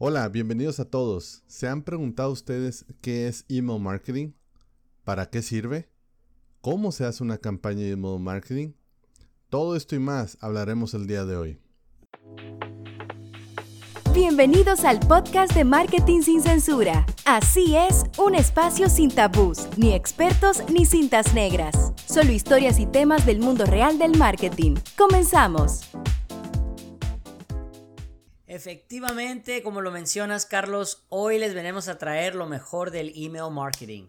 Hola, bienvenidos a todos. ¿Se han preguntado ustedes qué es email marketing? ¿Para qué sirve? ¿Cómo se hace una campaña de email marketing? Todo esto y más hablaremos el día de hoy. Bienvenidos al podcast de Marketing sin Censura. Así es, un espacio sin tabús, ni expertos ni cintas negras. Solo historias y temas del mundo real del marketing. Comenzamos. Efectivamente, como lo mencionas, Carlos, hoy les venimos a traer lo mejor del email marketing.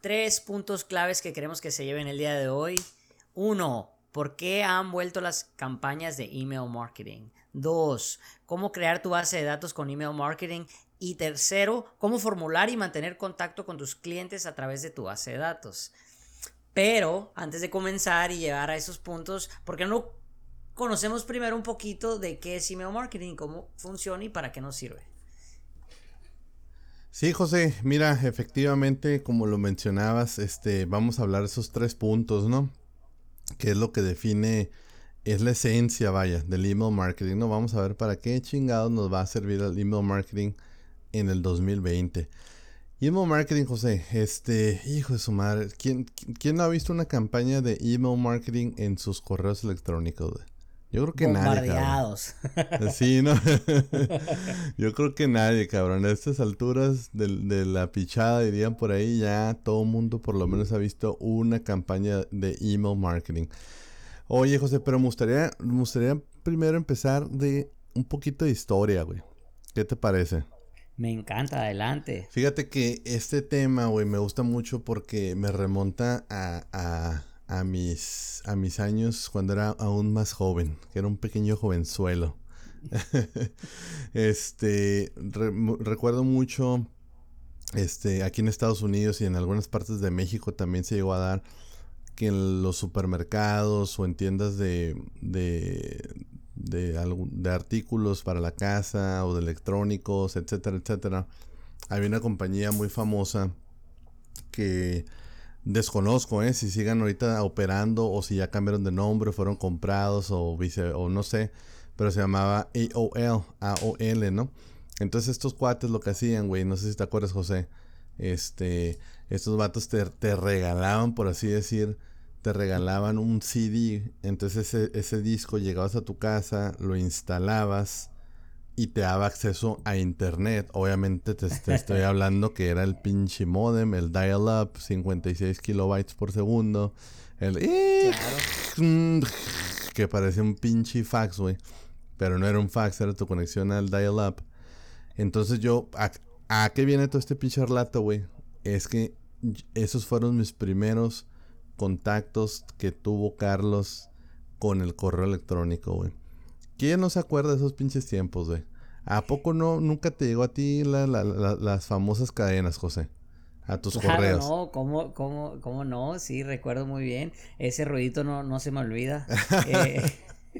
Tres puntos claves que queremos que se lleven el día de hoy. Uno, ¿por qué han vuelto las campañas de email marketing? Dos, cómo crear tu base de datos con email marketing. Y tercero, cómo formular y mantener contacto con tus clientes a través de tu base de datos. Pero antes de comenzar y llegar a esos puntos, ¿por qué no conocemos primero un poquito de qué es email marketing, cómo funciona y para qué nos sirve. Sí, José, mira, efectivamente, como lo mencionabas, este, vamos a hablar de esos tres puntos, ¿no? Que es lo que define, es la esencia, vaya, del email marketing, ¿no? Vamos a ver para qué chingados nos va a servir el email marketing en el 2020. Email marketing, José, este, hijo de su madre, ¿quién, quién no ha visto una campaña de email marketing en sus correos electrónicos? Yo creo que nadie. Cabrón. Sí, ¿no? Yo creo que nadie, cabrón. A estas alturas de, de, la pichada, dirían por ahí, ya todo el mundo por lo menos ha visto una campaña de email marketing. Oye, José, pero me gustaría, me gustaría primero empezar de un poquito de historia, güey. ¿Qué te parece? Me encanta, adelante. Fíjate que este tema, güey, me gusta mucho porque me remonta a a mis, a mis años cuando era aún más joven, que era un pequeño jovenzuelo. este, recuerdo mucho, este, aquí en Estados Unidos y en algunas partes de México también se llegó a dar que en los supermercados o en tiendas de, de, de artículos para la casa o de electrónicos, etcétera, etcétera, había una compañía muy famosa que Desconozco, ¿eh? Si sigan ahorita operando o si ya cambiaron de nombre, fueron comprados o, vice, o no sé. Pero se llamaba AOL, AOL, ¿no? Entonces estos cuates lo que hacían, güey, no sé si te acuerdas, José. Este, estos vatos te, te regalaban, por así decir, te regalaban un CD. Entonces ese, ese disco llegabas a tu casa, lo instalabas y te daba acceso a internet. Obviamente te, estoy hablando que era el pinche modem, el dial-up, 56 kilobytes por segundo. El... Que parecía un pinche fax, güey. Pero no era un fax, era tu conexión al dial-up. Entonces yo... ¿a, qué viene todo este pinche relato, güey? Es que esos fueron mis primeros contactos que tuvo Carlos con el correo electrónico, güey. ¿Quién no se acuerda de esos pinches tiempos, güey? ¿A poco no nunca te llegó a ti las famosas cadenas, José? A tus correos. No, ¿cómo, cómo, cómo no? Sí, recuerdo muy bien. Ese ruidito no, no se me olvida. eh,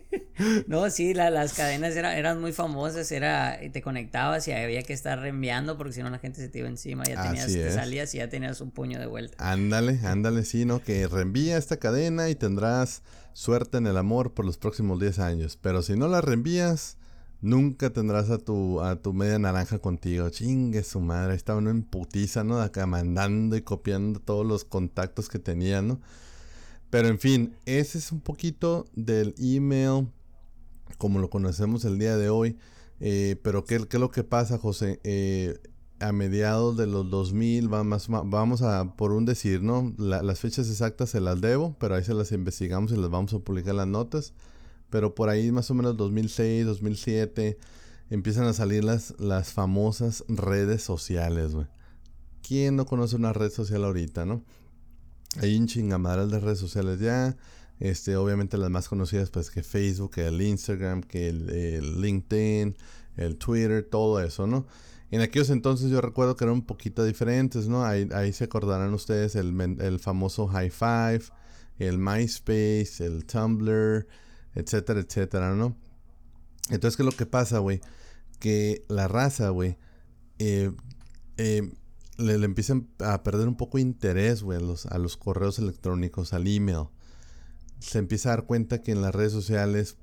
no, sí, las cadenas eran muy famosas, era, te conectabas y había que estar reenviando porque si no la gente se te iba encima, ya tenías, te salías y ya tenías un puño de vuelta. Ándale, ándale, sí, ¿no? Que reenvía esta cadena y tendrás suerte en el amor por los próximos 10 años, pero si no la reenvías, nunca tendrás a tu, a tu media naranja contigo, chingue su madre, estaba uno en putiza, ¿no? Acá mandando y copiando todos los contactos que tenía, ¿no? Pero en fin, ese es un poquito del email como lo conocemos el día de hoy. Eh, pero ¿qué, ¿qué, es lo que pasa, José? Eh, a mediados de los 2000, vamos, vamos a, por un decir, ¿no? las fechas exactas se las debo, pero ahí se las investigamos y las vamos a publicar las notas. Pero por ahí más o menos 2006, 2007, empiezan a salir las, las famosas redes sociales, güey. ¿Quién no conoce una red social ahorita, no? Hay un chingamaral de redes sociales ya. Este, obviamente las más conocidas, pues que Facebook, que el Instagram, que el, LinkedIn, el Twitter, todo eso, ¿no? En aquellos entonces yo recuerdo que eran un poquito diferentes, ¿no? Ahí, ahí se acordarán ustedes el, el famoso High Five, el MySpace, el Tumblr, etcétera, etcétera, ¿no? Entonces, ¿qué es lo que pasa, güey? Que la raza, güey, eh, eh, le, empiezan a perder un poco interés, güey, a los, a los correos electrónicos, al email. Se empieza a dar cuenta que en las redes sociales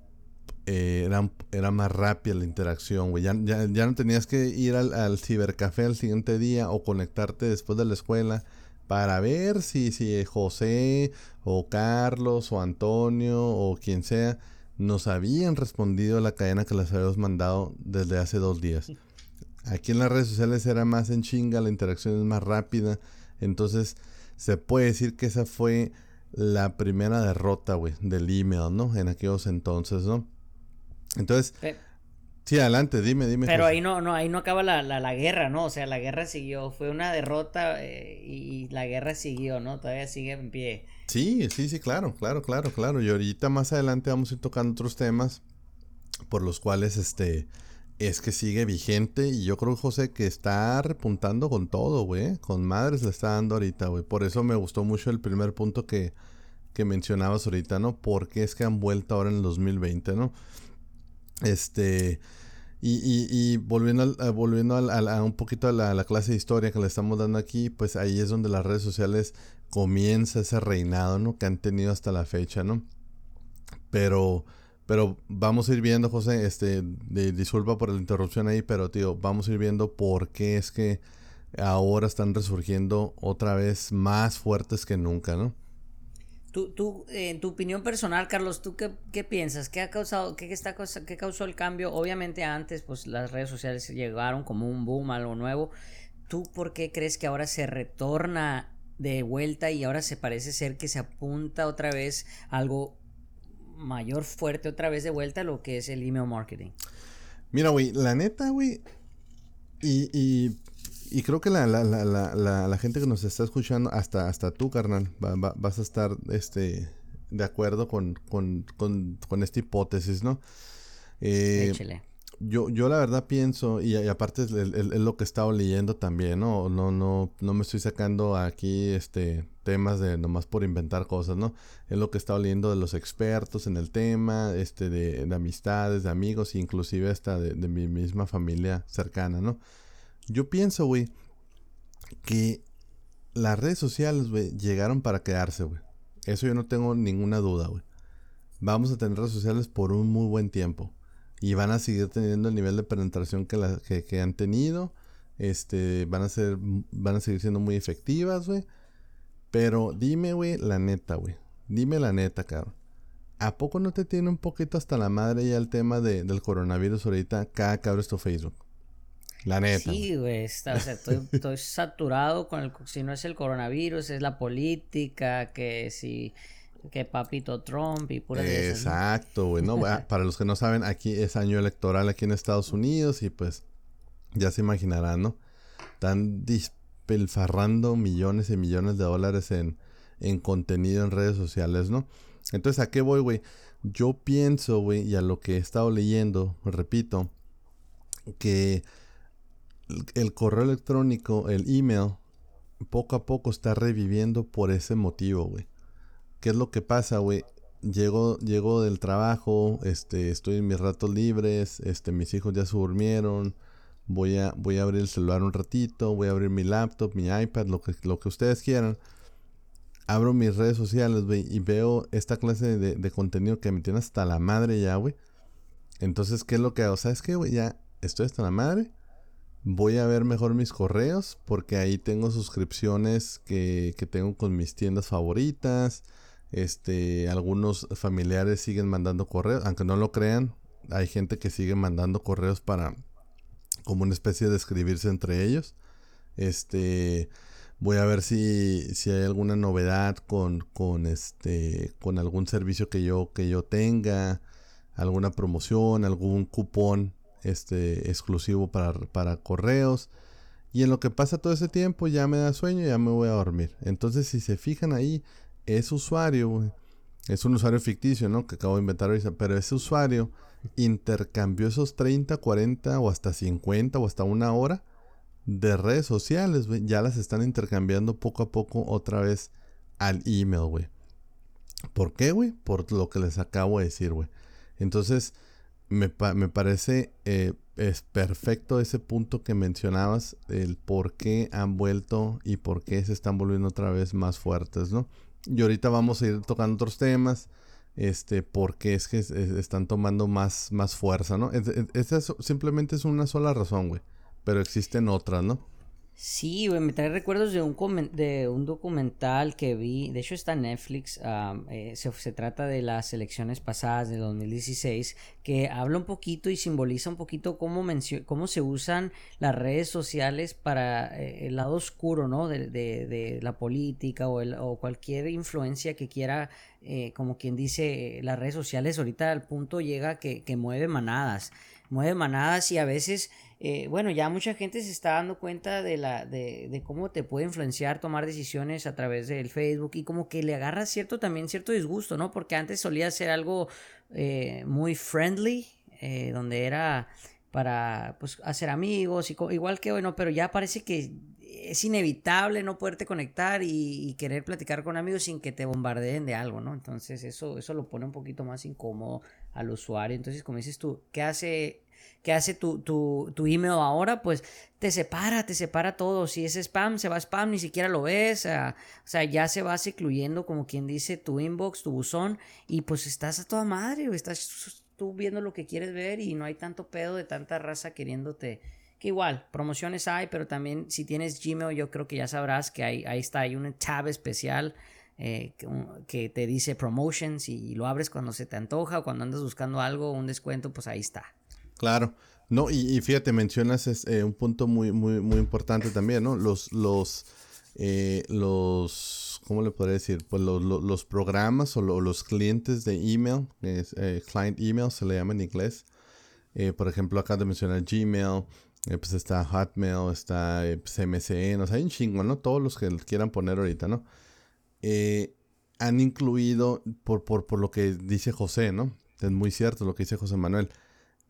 eh, era, era más rápida la interacción, güey. Ya, ya, ya, no tenías que ir al, al, cibercafé al siguiente día o conectarte después de la escuela para ver si, si José o Carlos o Antonio o quien sea nos habían respondido a la cadena que les habíamos mandado desde hace dos días. Aquí en las redes sociales era más en chinga, la interacción es más rápida. Entonces, se puede decir que esa fue la primera derrota, güey, del email, ¿no? En aquellos entonces, ¿no? Entonces, sí, adelante, dime, dime. Pero ahí no, no, ahí no acaba la, la, guerra, ¿no? O sea, la guerra siguió, fue una derrota eh, y, la guerra siguió, ¿no? Todavía sigue en pie. Sí, sí, sí, claro, claro, claro, claro. Y ahorita más adelante vamos a ir tocando otros temas por los cuales, este, es que sigue vigente y yo creo, José, que está repuntando con todo, güey. Con madres le está dando ahorita, güey. Por eso me gustó mucho el primer punto que, que mencionabas ahorita, ¿no? Porque es que han vuelto ahora en el 2020, ¿no? Este. Y, y, volviendo, a, volviendo a, un poquito a la, clase de historia que le estamos dando aquí, pues ahí es donde las redes sociales comienza ese reinado, ¿no? Que han tenido hasta la fecha, ¿no? Pero, pero vamos a ir viendo, José, este, disculpa por la interrupción ahí, pero tío, vamos a ir viendo por qué es que ahora están resurgiendo otra vez más fuertes que nunca, ¿no? Tú, tú, en tu opinión personal, Carlos, ¿tú qué, qué piensas? ¿Qué ha causado, qué, está, qué causó el cambio? Obviamente antes, pues las redes sociales llegaron como un boom, algo nuevo. ¿Tú por qué crees que ahora se retorna de vuelta y ahora se parece ser que se apunta otra vez algo mayor, fuerte, otra vez de vuelta lo que es el email marketing? Mira, güey, la neta, güey, y, y y creo que la, la, la, la, gente que nos está escuchando, hasta, hasta tú, carnal, vas a estar este, de acuerdo con, con, con, con esta hipótesis, ¿no? Eh, yo, yo la verdad pienso, y, aparte es, lo que he estado leyendo también, ¿no? No, no, no me estoy sacando aquí este temas de nomás por inventar cosas, ¿no? Es lo que he estado leyendo de los expertos en el tema, este, de, de amistades, de amigos, inclusive hasta de, de mi misma familia cercana, ¿no? Yo pienso, güey, que las redes sociales, güey, llegaron para quedarse, güey. Eso yo no tengo ninguna duda, güey. Vamos a tener redes sociales por un muy buen tiempo. Y van a seguir teniendo el nivel de penetración que, la, que, han tenido. Este, van a ser, van a seguir siendo muy efectivas, güey. Pero dime, güey, la neta, güey. Dime la neta, cabrón. ¿A poco no te tiene un poquito hasta la madre ya el tema de, del coronavirus ahorita cada que abres tu Facebook? La neta. Sí, güey. o sea, estoy, saturado con el. Si no es el coronavirus, es la política, que si. Que papito Trump y pura Exacto, güey. No, para los que no saben, aquí es año electoral aquí en Estados Unidos y pues. Ya se imaginarán, ¿no? Están despilfarrando millones y millones de dólares en, en contenido en redes sociales, ¿no? Entonces, ¿a qué voy, güey? Yo pienso, güey, y a lo que he estado leyendo, repito, que el correo electrónico, el email, poco a poco está reviviendo por ese motivo, güey. ¿Qué es lo que pasa, güey? Llego, llego del trabajo, este, estoy en mis ratos libres, este, mis hijos ya se durmieron, voy a, voy a abrir el celular un ratito, voy a abrir mi laptop, mi iPad, lo que, lo que ustedes quieran. Abro mis redes sociales, güey, y veo esta clase de, de contenido que me tiene hasta la madre ya, güey. Entonces, ¿qué es lo que hago? ¿Sabes qué, güey? Ya estoy hasta la madre voy a ver mejor mis correos porque ahí tengo suscripciones que, que, tengo con mis tiendas favoritas. Este, algunos familiares siguen mandando correos, aunque no lo crean, hay gente que sigue mandando correos para como una especie de escribirse entre ellos. Este, voy a ver si, si hay alguna novedad con, con este, con algún servicio que yo, que yo tenga, alguna promoción, algún cupón este, exclusivo para, para correos. Y en lo que pasa todo ese tiempo ya me da sueño ya me voy a dormir. Entonces, si se fijan ahí, ese usuario, es un usuario ficticio, ¿no? Que acabo de inventar ahorita, pero ese usuario intercambió esos 30, 40 o hasta 50 o hasta una hora de redes sociales, Ya las están intercambiando poco a poco otra vez al email, güey. ¿Por qué, güey? Por lo que les acabo de decir, güey. Entonces, me, parece eh, es perfecto ese punto que mencionabas, el por qué han vuelto y por qué se están volviendo otra vez más fuertes, ¿no? Y ahorita vamos a ir tocando otros temas. este, porque es que están tomando más, más fuerza, ¿no? Esa simplemente es una sola razón, güey. Pero existen otras, ¿no? Sí, güey, me trae recuerdos de un, de un documental que vi, de hecho está en Netflix, eh, se, trata de las elecciones pasadas de 2016, que habla un poquito y simboliza un poquito cómo, cómo se usan las redes sociales para eh, el lado oscuro, ¿no? De, de, la política o, el, o, cualquier influencia que quiera, eh, como quien dice, las redes sociales. Ahorita al punto llega que, que mueve manadas, mueve manadas y a veces eh, bueno, ya mucha gente se está dando cuenta de, la, de, de, cómo te puede influenciar tomar decisiones a través del Facebook y como que le agarra cierto también cierto disgusto, ¿no? Porque antes solía ser algo eh, muy friendly, eh, donde era para pues hacer amigos y igual que hoy, ¿no? Pero ya parece que es inevitable no poderte conectar y, querer platicar con amigos sin que te bombardeen de algo, ¿no? Entonces eso, eso lo pone un poquito más incómodo al usuario. Entonces, como dices tú, ¿qué hace que hace tu, tu, tu, email ahora, pues te separa, te separa todo. Si es spam, se va spam, ni siquiera lo ves. o sea, ya se va secluyendo, como quien dice, tu inbox, tu buzón, y pues estás a toda madre, estás tú viendo lo que quieres ver y no hay tanto pedo de tanta raza queriéndote. Que igual, promociones hay, pero también si tienes Gmail, yo creo que ya sabrás que ahí, ahí está, hay un tab especial. Eh, que, te dice promotions y lo abres cuando se te antoja o cuando andas buscando algo, un descuento, pues ahí está. Claro. No, y, fíjate, mencionas eh, un punto muy, muy, muy importante también, ¿no? Los, los, eh, los, ¿cómo le podría decir? Pues los, programas o los clientes de email, client email se le llama en inglés. por ejemplo, acá de mencionar Gmail, pues está Hotmail, está pues, MSN, o sea, hay un chingo, ¿no? Todos los que quieran poner ahorita, ¿no? han incluido, por, por, por lo que dice José, ¿no? Es muy cierto lo que dice José Manuel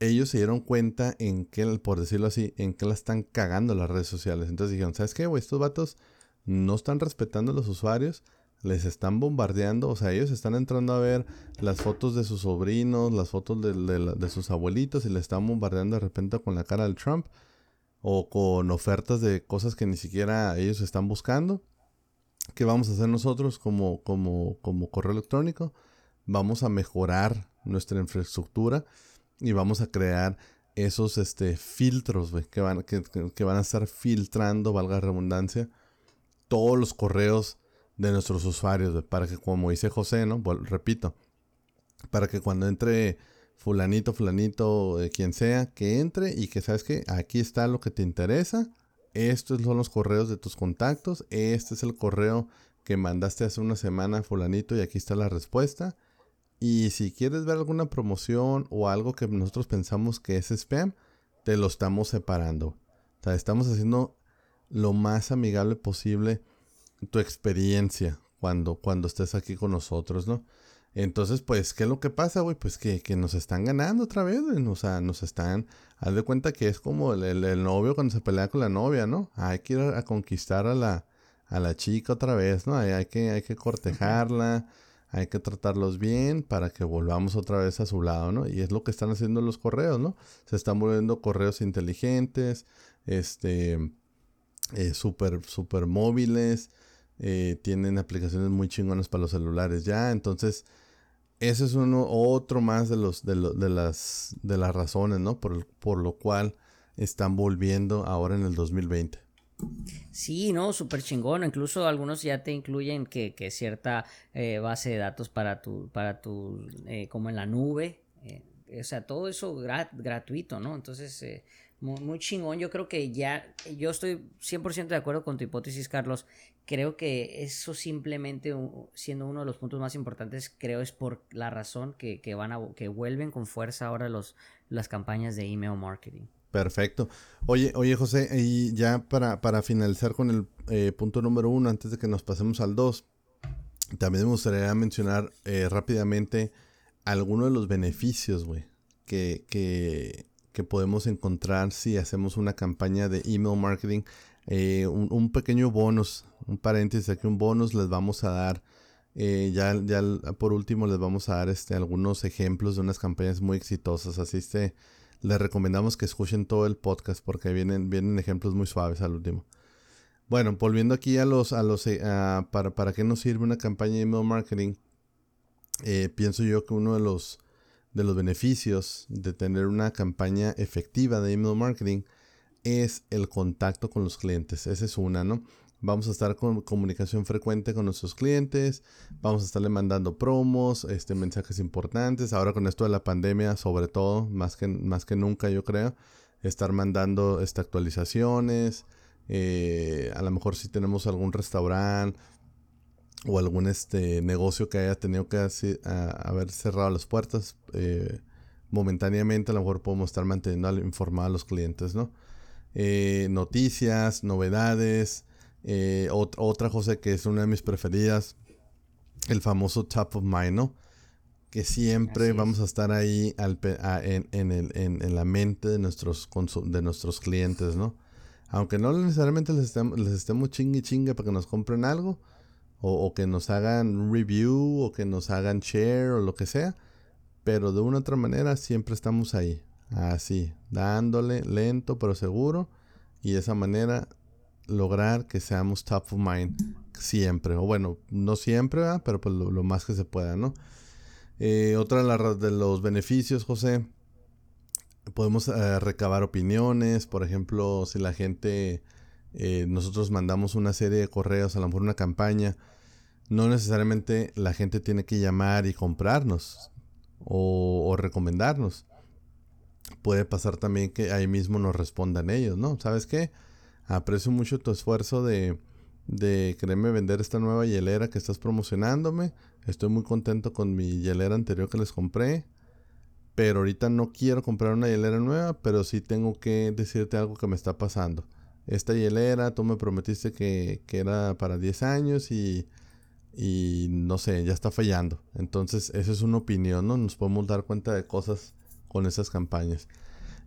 ellos se dieron cuenta en que, por decirlo así, en que la están cagando las redes sociales. Entonces dijeron, ¿sabes qué, güey? Estos vatos no están respetando a los usuarios, les están bombardeando, o sea, ellos están entrando a ver las fotos de sus sobrinos, las fotos de, sus abuelitos y le están bombardeando de repente con la cara del Trump o con ofertas de cosas que ni siquiera ellos están buscando. ¿Qué vamos a hacer nosotros como, como, como correo electrónico? Vamos a mejorar nuestra infraestructura y vamos a crear esos este, filtros, que van, que, van a estar filtrando, valga redundancia, todos los correos de nuestros usuarios, para que, como dice José, ¿no? repito, para que cuando entre fulanito, fulanito, eh, quien sea, que entre y que sabes que aquí está lo que te interesa, estos son los correos de tus contactos, este es el correo que mandaste hace una semana, fulanito, y aquí está la respuesta y si quieres ver alguna promoción o algo que nosotros pensamos que es spam, te lo estamos separando. O sea, estamos haciendo lo más amigable posible tu experiencia cuando, cuando estés aquí con nosotros, ¿no? Entonces, pues, ¿qué es lo que pasa, güey? Pues que, nos están ganando otra vez, güey. O sea, nos están... Haz de cuenta que es como el, novio cuando se pelea con la novia, ¿no? Hay que ir a, conquistar a la, a la chica otra vez, ¿no? Hay, hay, que, hay que cortejarla hay que tratarlos bien para que volvamos otra vez a su lado, ¿no? Y es lo que están haciendo los correos, ¿no? Se están volviendo correos inteligentes, este, eh, súper, súper móviles, eh, tienen aplicaciones muy chingonas para los celulares ya, entonces ese es uno, otro más de los, de, de las, de las razones, ¿no? Por, por lo cual están volviendo ahora en el 2020. Sí, no, súper chingón. Incluso algunos ya te incluyen que, que cierta eh, base de datos para tu, para tu, eh, como en la nube. Eh, o sea, todo eso gratuito, ¿no? Entonces, muy, muy, chingón. Yo creo que ya, yo estoy 100% de acuerdo con tu hipótesis, Carlos. Creo que eso simplemente, siendo uno de los puntos más importantes, creo es por la razón que, que van a, que vuelven con fuerza ahora los, las campañas de email marketing. Perfecto. Oye, oye José, y ya para, para finalizar con el eh, punto número uno, antes de que nos pasemos al dos, también me gustaría mencionar eh, rápidamente algunos de los beneficios, güey, que, que, que, podemos encontrar si hacemos una campaña de email marketing. Eh, un, pequeño bonus, un paréntesis aquí, un bonus les vamos a dar. ya, ya por último les vamos a dar este, algunos ejemplos de unas campañas muy exitosas. Así este les recomendamos que escuchen todo el podcast porque vienen, vienen ejemplos muy suaves al último. Bueno, volviendo aquí a los, a los, eh, para, para qué nos sirve una campaña de email marketing. eh, pienso yo que uno de los, de los beneficios de tener una campaña efectiva de email marketing es el contacto con los clientes. Esa es una, ¿no? Vamos a estar con comunicación frecuente con nuestros clientes, vamos a estarle mandando promos, este, mensajes importantes. Ahora con esto de la pandemia, sobre todo, más que, más que nunca yo creo, estar mandando este, actualizaciones. Eh, a lo mejor si tenemos algún restaurante o algún este, negocio que haya tenido que haber cerrado las puertas eh, momentáneamente, a lo mejor podemos estar manteniendo informados a los clientes, ¿no? Eh, noticias, novedades, eh, otra, José, que es una de mis preferidas, el famoso top of mind, ¿no? Que siempre vamos a estar ahí en, la mente de nuestros, de nuestros clientes, ¿no? Aunque no necesariamente les estemos, les estemos chingue chingue para que nos compren algo, o, o, que nos hagan review, o que nos hagan share, o lo que sea, pero de una u otra manera siempre estamos ahí, así, dándole lento pero seguro, y de esa manera lograr que seamos top of mind siempre. O bueno, no siempre, pero pues lo, más que se pueda, ¿no? Eh, otra de los beneficios, José, podemos eh, recabar opiniones. Por ejemplo, si la gente, eh, nosotros mandamos una serie de correos, a lo mejor una campaña, no necesariamente la gente tiene que llamar y comprarnos o recomendarnos. Puede pasar también que ahí mismo nos respondan ellos, ¿no? ¿Sabes qué? Aprecio mucho tu esfuerzo de, de quererme vender esta nueva hielera que estás promocionándome. Estoy muy contento con mi hielera anterior que les compré. Pero ahorita no quiero comprar una hielera nueva, pero sí tengo que decirte algo que me está pasando. Esta hielera, tú me prometiste que, que era para 10 años y, y no sé, ya está fallando. Entonces, esa es una opinión, ¿no? Nos podemos dar cuenta de cosas con esas campañas.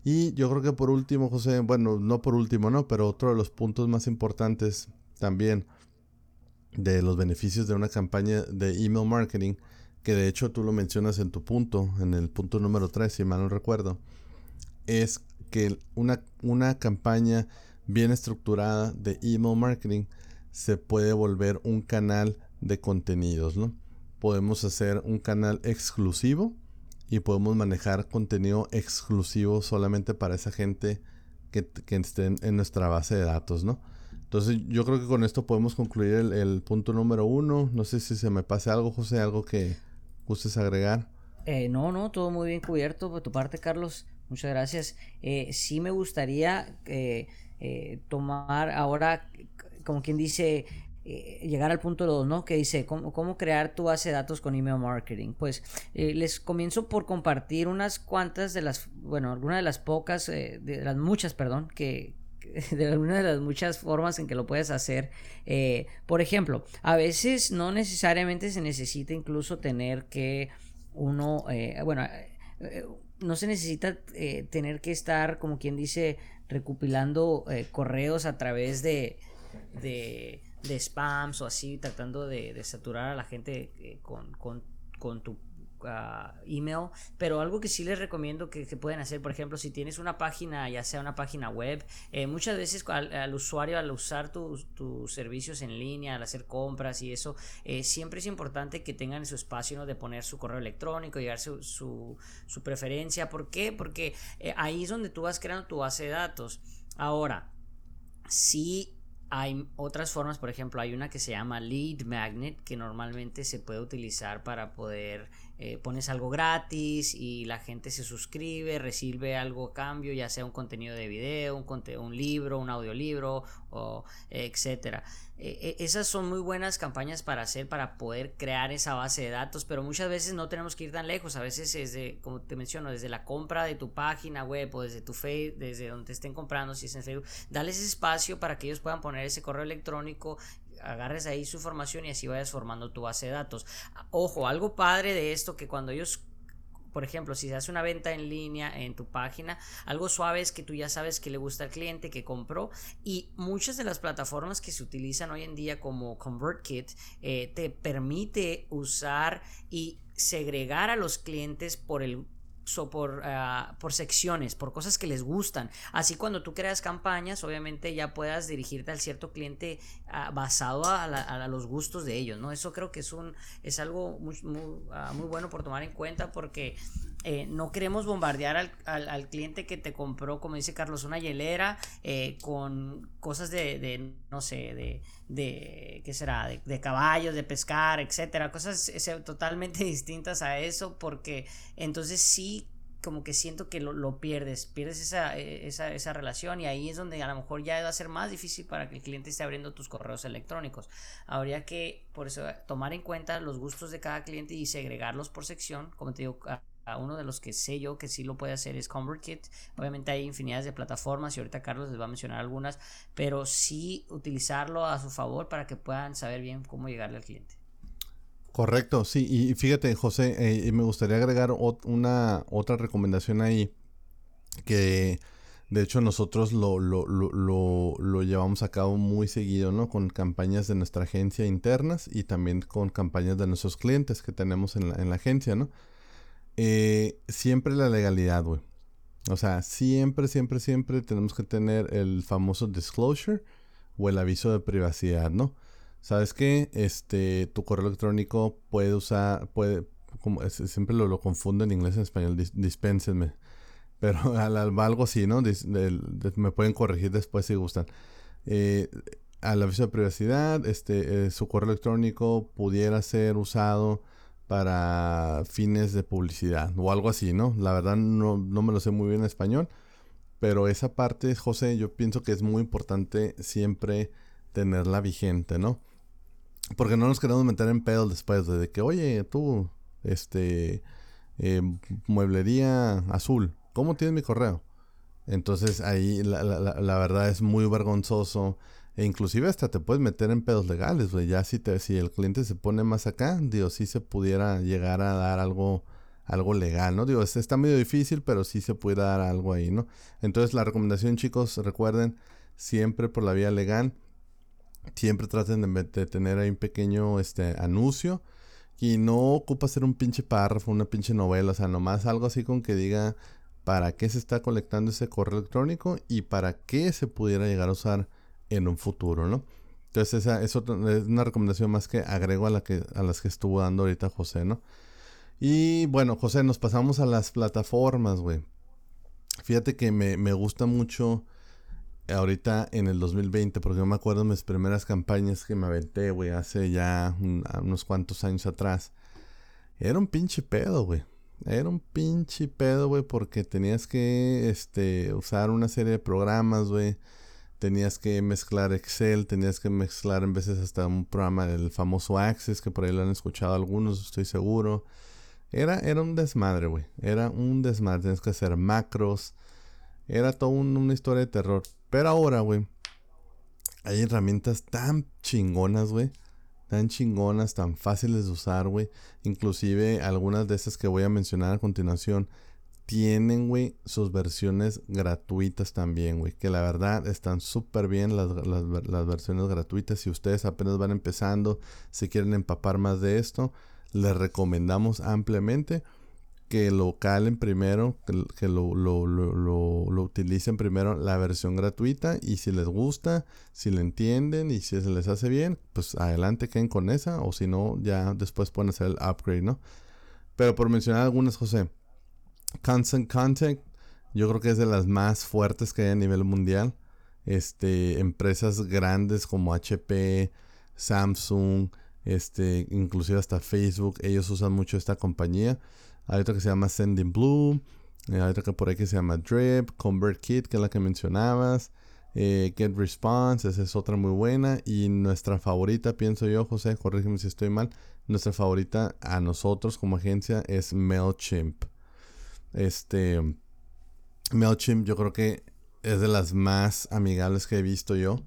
Y yo creo que por último, José, bueno, no por último, ¿no? Pero otro de los puntos más importantes también de los beneficios de una campaña de email marketing, que de hecho tú lo mencionas en tu punto, en el punto número 3, si mal no recuerdo, es que una, una campaña bien estructurada de email marketing se puede volver un canal de contenidos, ¿no? Podemos hacer un canal exclusivo y podemos manejar contenido exclusivo solamente para esa gente que, que esté en, nuestra base de datos, ¿no? Entonces yo creo que con esto podemos concluir el, punto número uno. No sé si se me pase algo, José, algo que gustes agregar. Eh, no, no, todo muy bien cubierto por tu parte, Carlos. Muchas gracias. Eh, sí me gustaría eh, tomar ahora, como quien dice, eh, llegar al punto 2, ¿no? Que dice, ¿cómo, crear tu base de datos con email marketing? Pues eh, les comienzo por compartir unas cuantas de las, bueno, algunas de las pocas, eh, de las muchas, perdón, que, de alguna de las muchas formas en que lo puedes hacer. por ejemplo, a veces no necesariamente se necesita incluso tener que uno, bueno, no se necesita tener que estar, como quien dice, recopilando correos a través de de spams o así, tratando de, saturar a la gente eh, con, tu ah, email, pero algo que sí les recomiendo que, pueden hacer, por ejemplo, si tienes una página, ya sea una página web, eh, muchas veces al, usuario al usar tus, servicios en línea, al hacer compras y eso, eh, siempre es importante que tengan su espacio de poner su correo electrónico, llegar su, su, su preferencia. ¿Por qué? Porque ahí es donde tú vas creando tu base de datos. Ahora, si hay otras formas, por ejemplo, hay una que se llama lead magnet que normalmente se puede utilizar para poder eh, pones algo gratis y la gente se suscribe, recibe algo a cambio, ya sea un contenido de video, un, un libro, un audiolibro, o, etcétera. E, e, esas son muy buenas campañas para hacer, para poder crear esa base de datos, pero muchas veces no tenemos que ir tan lejos. A veces desde, como te menciono, desde la compra de tu página web o desde tu Facebook, desde donde estén comprando, si es en Facebook, dale ese espacio para que ellos puedan poner ese correo electrónico agarres ahí su información y así vayas formando tu base de datos. Ojo, algo padre de esto que cuando ellos por ejemplo, si se hace una venta en línea en tu página, algo suave es que tú ya sabes que le gusta al cliente que compró y muchas de las plataformas que se utilizan hoy en día como ConvertKit eh, te permite usar y segregar a los clientes por el por, ah, por secciones, por cosas que les gustan. Así cuando tú creas campañas, obviamente ya puedas dirigirte al cierto cliente ah, basado a, los gustos de ellos, ¿no? Eso creo que es, un, es algo muy, muy, ah, muy bueno por tomar en cuenta porque eh, no queremos bombardear al, al, cliente que te compró, como dice Carlos, una hielera eh, con cosas de, de, no sé, de, de ¿qué será? De, caballos, de pescar, etcétera, cosas totalmente distintas a eso, porque entonces sí como que siento que lo, lo pierdes, pierdes esa, esa, esa, relación y ahí es donde a lo mejor ya va a ser más difícil para que el cliente esté abriendo tus correos electrónicos. Habría que, por eso, tomar en cuenta los gustos de cada cliente y segregarlos por sección, como te digo, uno de los que sé yo que sí lo puede hacer es ConvertKit. Obviamente hay infinidades de plataformas y ahorita Carlos les va a mencionar algunas, pero sí utilizarlo a su favor para que puedan saber bien cómo llegarle al cliente. Correcto, sí, y fíjate José, eh, me gustaría agregar una otra recomendación ahí que de hecho nosotros lo, lo, lo, lo, llevamos a cabo muy seguido, ¿no? Con campañas de nuestra agencia internas y también con campañas de nuestros clientes que tenemos en la, en la agencia, ¿no? Eh, siempre la legalidad, güey. O sea, siempre, siempre, siempre tenemos que tener el famoso disclosure o el aviso de privacidad, ¿no? ¿Sabes qué? Este, tu correo electrónico puede usar, puede, como siempre lo, lo confundo en inglés y en español, dispénsenme. Pero al, algo así, ¿no? me pueden corregir después si gustan. Eh, al aviso de privacidad, este, eh, su correo electrónico pudiera ser usado para fines de publicidad o algo así, ¿no? La verdad no, me lo sé muy bien en español, pero esa parte, José, yo pienso que es muy importante siempre tenerla vigente, ¿no? Porque no nos queremos meter en pedos después de que, oye, tú, este, eh, mueblería azul, ¿cómo tienes mi correo? Entonces ahí la, la verdad es muy vergonzoso e inclusive hasta te puedes meter en pedos legales, güey. Ya si, te, si el cliente se pone más acá, digo, sí se pudiera llegar a dar algo, algo legal, ¿no? Digo, está medio difícil, pero sí se puede dar algo ahí, ¿no? Entonces la recomendación, chicos, recuerden, siempre por la vía legal, siempre traten de, tener ahí un pequeño este, anuncio. Y no ocupa ser un pinche párrafo, una pinche novela, o sea, nomás algo así con que diga para qué se está colectando ese correo electrónico y para qué se pudiera llegar a usar en un futuro, ¿no? Entonces esa es, una recomendación más que agrego a, la que, a las que estuvo dando ahorita José, ¿no? Y bueno, José, nos pasamos a las plataformas, güey. Fíjate que me, gusta mucho ahorita en el 2020, porque yo me acuerdo de mis primeras campañas que me aventé, güey, hace ya unos cuantos años atrás. Era un pinche pedo, güey. Era un pinche pedo, güey, porque tenías que este, usar una serie de programas, güey tenías que mezclar Excel, tenías que mezclar en veces hasta un programa del famoso Access, que por ahí lo han escuchado algunos, estoy seguro. Era, era un desmadre, güey. Era un desmadre. Tenías que hacer macros. Era toda una historia de terror. Pero ahora, güey, hay herramientas tan chingonas, güey. Tan chingonas, tan fáciles de usar, güey. Inclusive algunas de esas que voy a mencionar a continuación tienen, güey, sus versiones gratuitas también, güey. Que la verdad están súper bien las, las, versiones gratuitas. Si ustedes apenas van empezando, si quieren empapar más de esto, les recomendamos ampliamente que lo calen primero, que, lo, lo, lo, lo, utilicen primero la versión gratuita y si les gusta, si le entienden y si se les hace bien, pues adelante queden con esa o si no, ya después pueden hacer el upgrade, ¿no? Pero por mencionar algunas, José, Constant Contact, yo creo que es de las más fuertes que hay a nivel mundial. Este, empresas grandes como HP, Samsung, este, inclusive hasta Facebook, ellos usan mucho esta compañía. Hay otra que se llama Sending Blue, eh, hay otra que por ahí que se llama Drip, ConvertKit, que es la que mencionabas. Eh, Get Response, esa es otra muy buena. Y nuestra favorita, pienso yo, José, corrígeme si estoy mal. Nuestra favorita a nosotros como agencia es MailChimp. Este MailChimp yo creo que es de las más amigables que he visto yo.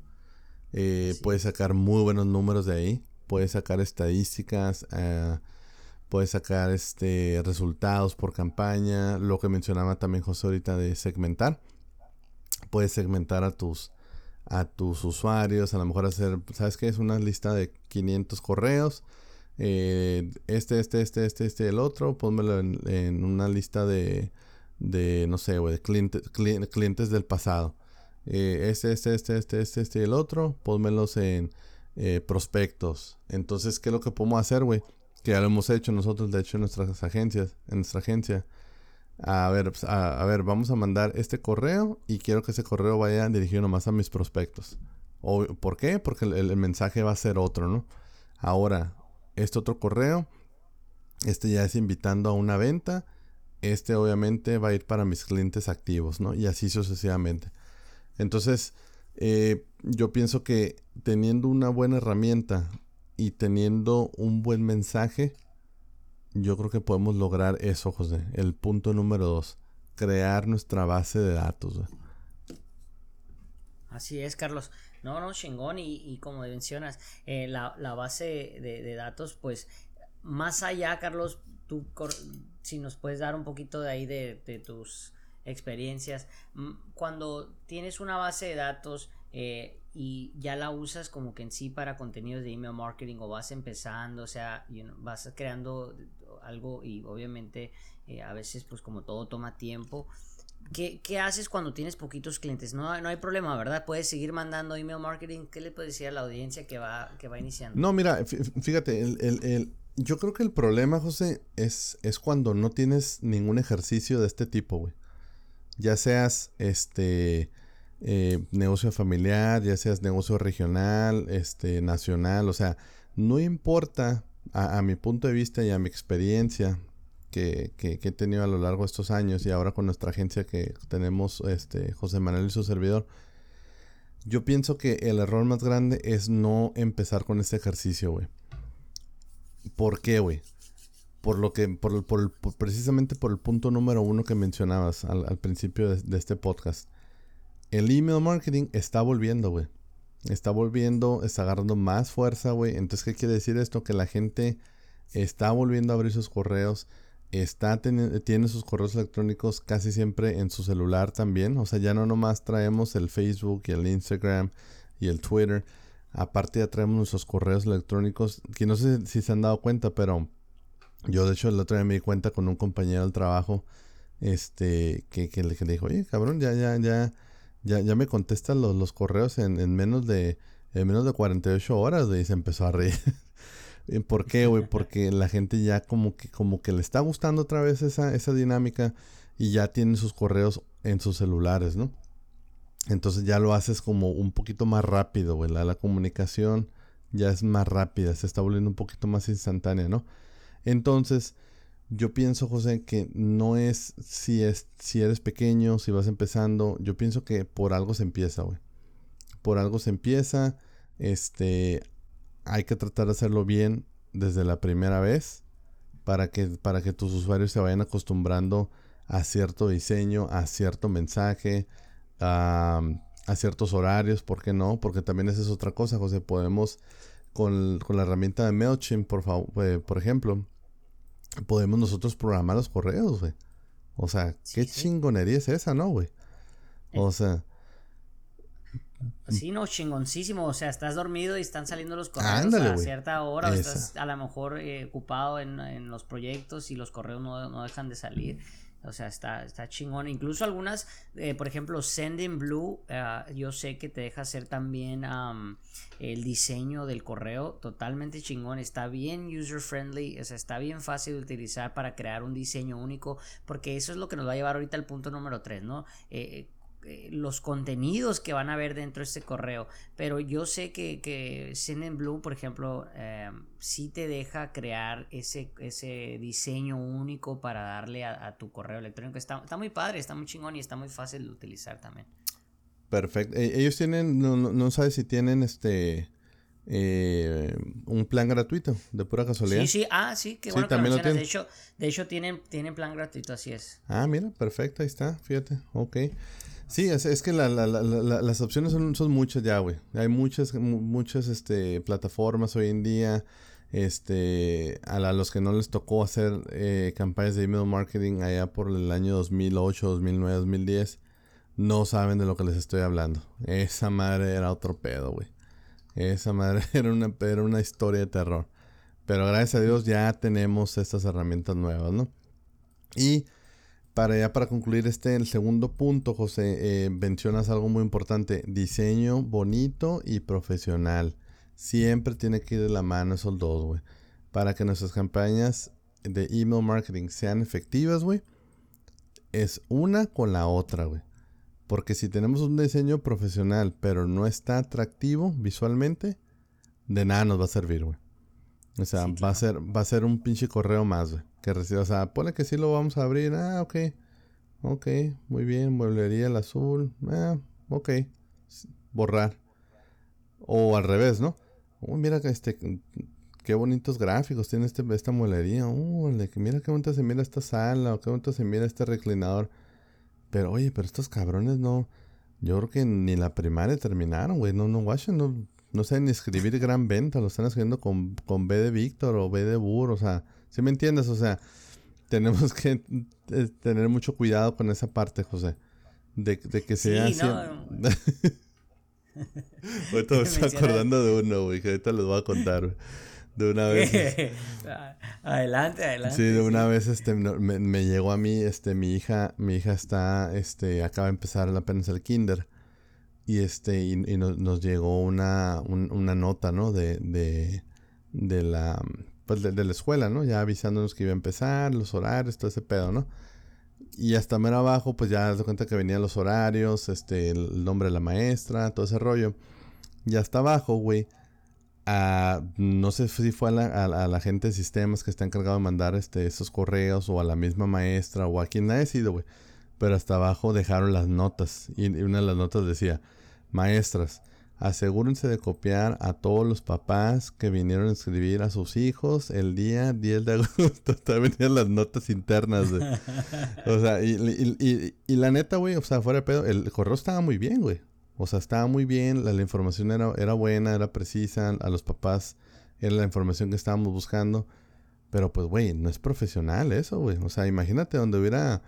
Eh, puedes sacar muy buenos números de ahí. Puedes sacar estadísticas. Eh, puedes sacar este resultados por campaña. Lo que mencionaba también José ahorita de segmentar. Puedes segmentar a tus a tus usuarios. A lo mejor hacer, ¿sabes qué? Es una lista de 500 correos eh, este, este, este, este, este, el otro, pónmelo en, una lista de, de no sé, güey, de clientes, del pasado. Eh, este, este, este, este, este, este el otro, pónmelos en eh, prospectos. Entonces, ¿qué es lo que podemos hacer, güey? Que ya lo hemos hecho nosotros, de hecho, en nuestras agencias, en nuestra agencia. A ver, pues, a, ver, vamos a mandar este correo y quiero que ese correo vaya dirigido nomás a mis prospectos. O, ¿Por qué? Porque el mensaje va a ser otro, ¿no? Ahora, este otro correo, este ya es invitando a una venta. Este obviamente va a ir para mis clientes activos, ¿no? Y así sucesivamente. Entonces, eh, yo pienso que teniendo una buena herramienta y teniendo un buen mensaje, yo creo que podemos lograr eso, José. El punto número dos, crear nuestra base de datos. Así es, Carlos. No, no, chingón. Y, como mencionas, eh, la, base de, datos, pues, más allá, Carlos, tú, si nos puedes dar un poquito de ahí de, tus experiencias. Cuando tienes una base de datos eh, y ya la usas como que en sí para contenidos de email marketing o vas empezando, o sea, vas creando algo y obviamente eh, a veces pues como todo toma tiempo. ¿Qué, haces cuando tienes poquitos clientes? No, no hay problema, ¿verdad? Puedes seguir mandando email marketing. ¿Qué le puedes decir a la audiencia que va, que va iniciando? No, mira, fíjate, el, yo creo que el problema, José, es, es cuando no tienes ningún ejercicio de este tipo, güey. Ya seas este eh, negocio familiar, ya seas negocio regional, este, nacional, o sea, no importa a mi punto de vista y a mi experiencia que, he tenido a lo largo de estos años y ahora con nuestra agencia que tenemos este José Manuel y su servidor, yo pienso que el error más grande es no empezar con este ejercicio, güey. ¿Por qué, güey? Por lo que, por, por, precisamente por el punto número uno que mencionabas al, principio de, este podcast. El email marketing está volviendo, güey. Está volviendo, está agarrando más fuerza, güey. Entonces, ¿qué quiere decir esto? Que la gente está volviendo a abrir sus correos está tiene sus correos electrónicos casi siempre en su celular también. O sea, ya no nomás traemos el Facebook y el Instagram y el Twitter. Aparte ya traemos nuestros correos electrónicos. Que no sé si se han dado cuenta, pero yo de hecho el otro día me di cuenta con un compañero del trabajo. Este, que, que le dijo, oye, cabrón, ya, ya, ya, ya, ya me contestan los, los correos en, en menos de, en menos de 48 horas. Y se empezó a reír. ¿Por qué, güey? Porque la gente ya como que, como que le está gustando otra vez esa, esa dinámica y ya tiene sus correos en sus celulares, ¿no? Entonces ya lo haces como un poquito más rápido, güey. La, comunicación ya es más rápida, se está volviendo un poquito más instantánea, ¿no? Entonces, yo pienso, José, que no es si, es si eres pequeño, si vas empezando. Yo pienso que por algo se empieza, güey. Por algo se empieza. Este, hay que tratar de hacerlo bien desde la primera vez para que, para que tus usuarios se vayan acostumbrando a cierto diseño, a cierto mensaje, a, ciertos horarios, ¿por qué no? Porque también esa es otra cosa, José. Podemos, con, la herramienta de MailChimp, por, favor, eh, por ejemplo, podemos nosotros programar los correos, güey. O sea, qué chingonería es esa, ¿no, güey? O sea, Sí, no, chingoncísimo. O sea, estás dormido y están saliendo los correos a cierta hora. O estás a lo mejor eh, ocupado en, los proyectos y los correos no, dejan de salir. O sea, está, está chingón. Incluso algunas, eh, por ejemplo, Sending Blue, eh, yo sé que te deja hacer también el diseño del correo totalmente chingón. Está bien user friendly, o sea, está bien fácil de utilizar para crear un diseño único, porque eso es lo que nos va a llevar ahorita al punto número 3, ¿no? Eh, los contenidos que van a ver dentro de este correo. Pero yo sé que, que Blue, por ejemplo, eh, sí te deja crear ese, ese diseño único para darle a, tu correo electrónico. Está, está, muy padre, está muy chingón y está muy fácil de utilizar también. Perfecto. E, ellos tienen, no, no, sabes si tienen este... Eh, un plan gratuito, de pura casualidad. Sí, sí, ah, sí, qué bueno también De hecho, de hecho tienen, tienen plan gratuito, así es. Ah, mira, perfecto, ahí está, fíjate, ok. Sí, es, que las opciones son, son muchas ya, güey. Hay muchas, muchas este, plataformas hoy en día. Este, a, los que no les tocó hacer eh, campañas de email marketing allá por el año 2008, 2009, 2010, no saben de lo que les estoy hablando. Esa madre era otro pedo, güey. Esa madre era una, era una historia de terror. Pero gracias a Dios ya tenemos estas herramientas nuevas, ¿no? Y para ya para concluir este, el segundo punto, José, eh, mencionas algo muy importante, diseño bonito y profesional. Siempre tiene que ir de la mano esos dos, güey. Para que nuestras campañas de email marketing sean efectivas, güey. Es una con la otra, güey. Porque si tenemos un diseño profesional, pero no está atractivo visualmente, de nada nos va a servir, güey. O sea, va, a ser, va a ser un pinche correo más, güey. Que reciba. O sea, pone que sí lo vamos a abrir. Ah, ok. Ok, muy bien. Mueblería el azul. Ah, ok. Borrar. O al revés, ¿no? Uy, mira que este. Qué bonitos gráficos tiene este, esta mueblería. Uh, mira qué bonita se mira esta sala. O qué bonito se mira este reclinador. Pero oye, pero estos cabrones no. Yo creo que ni la primaria terminaron, güey. No, no, Washington no no saben escribir gran venta, lo están escribiendo con, con B de Víctor o B de Burr, o sea, ¿sí me entiendes? O sea, tenemos que eh, tener mucho cuidado con esa parte, José. De, que sea sí, No. ahorita me estoy acordando de uno, güey, que ahorita les voy a contar. De una vez. adelante, adelante. Sí, de una vez este me, me, llegó a mí, este, mi hija, mi hija está, este, acaba de empezar apenas el kinder y este y, nos, llegó una, una nota no de, de, de la pues de, la escuela no ya avisándonos que iba a empezar los horarios todo ese pedo no y hasta mero abajo pues ya das cuenta que venían los horarios este el nombre de la maestra todo ese rollo. Y hasta abajo güey no sé si fue a la, a, la, gente de sistemas que está encargado de mandar este, esos correos o a la misma maestra o a quien haya sido, güey. Pero hasta abajo dejaron las notas y una de las notas decía, Maestras, asegúrense de copiar a todos los papás que vinieron a escribir a sus hijos el día 10 de agosto. También venían las notas internas. O sea, y, la neta, güey, o sea, fuera de pedo, el correo estaba muy bien, güey. O sea, estaba muy bien, la, información era, era buena, era precisa, a los papás era la información que estábamos buscando. Pero pues, güey, no es profesional eso, güey. O sea, imagínate donde hubiera,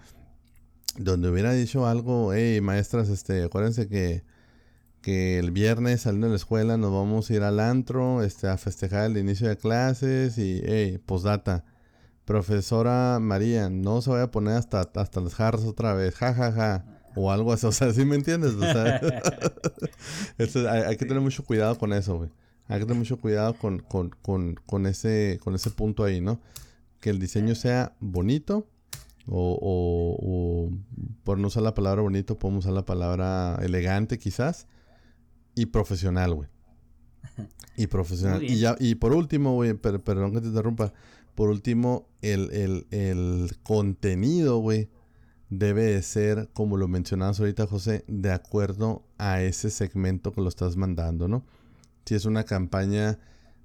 donde hubiera dicho algo, hey, maestras, este, acuérdense que que el viernes saliendo de la escuela nos vamos a ir al antro este, a festejar el inicio de clases y, hey, postdata. Profesora María, no se vaya a poner hasta, hasta las jarras otra vez, jajaja. Ja, ja. O algo así, o sea, ¿sí me entiendes? O hay, que tener mucho cuidado con eso, güey. Hay que tener mucho cuidado con, con, con, con, ese, con ese punto ahí, ¿no? Que el diseño sea bonito, o, o, o, por no usar la palabra bonito, podemos usar la palabra elegante quizás, y profesional, güey. Y profesional. Y ya, y por último, güey, perdón que te interrumpa. Por último, el, el, el contenido, güey, debe de ser, como lo mencionabas ahorita, José, de acuerdo a ese segmento que lo estás mandando, ¿no? Si es una campaña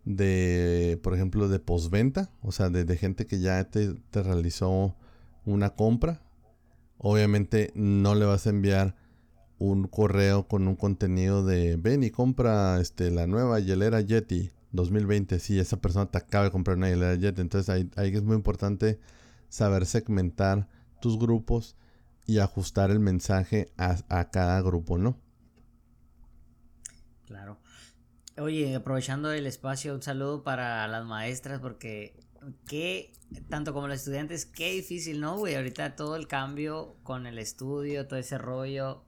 de, por ejemplo, de postventa, o sea, de, de gente que ya te, te, realizó una compra, obviamente no le vas a enviar un correo con un contenido de ven y compra este la nueva hielera Yeti 2020 si esa persona te acaba de comprar una hielera Yeti. Entonces ahí, ahí es muy importante saber segmentar tus grupos y ajustar el mensaje a, a cada grupo no claro. Oye aprovechando el espacio un saludo para las maestras porque qué tanto como los estudiantes qué difícil no güey ahorita todo el cambio con el estudio todo ese rollo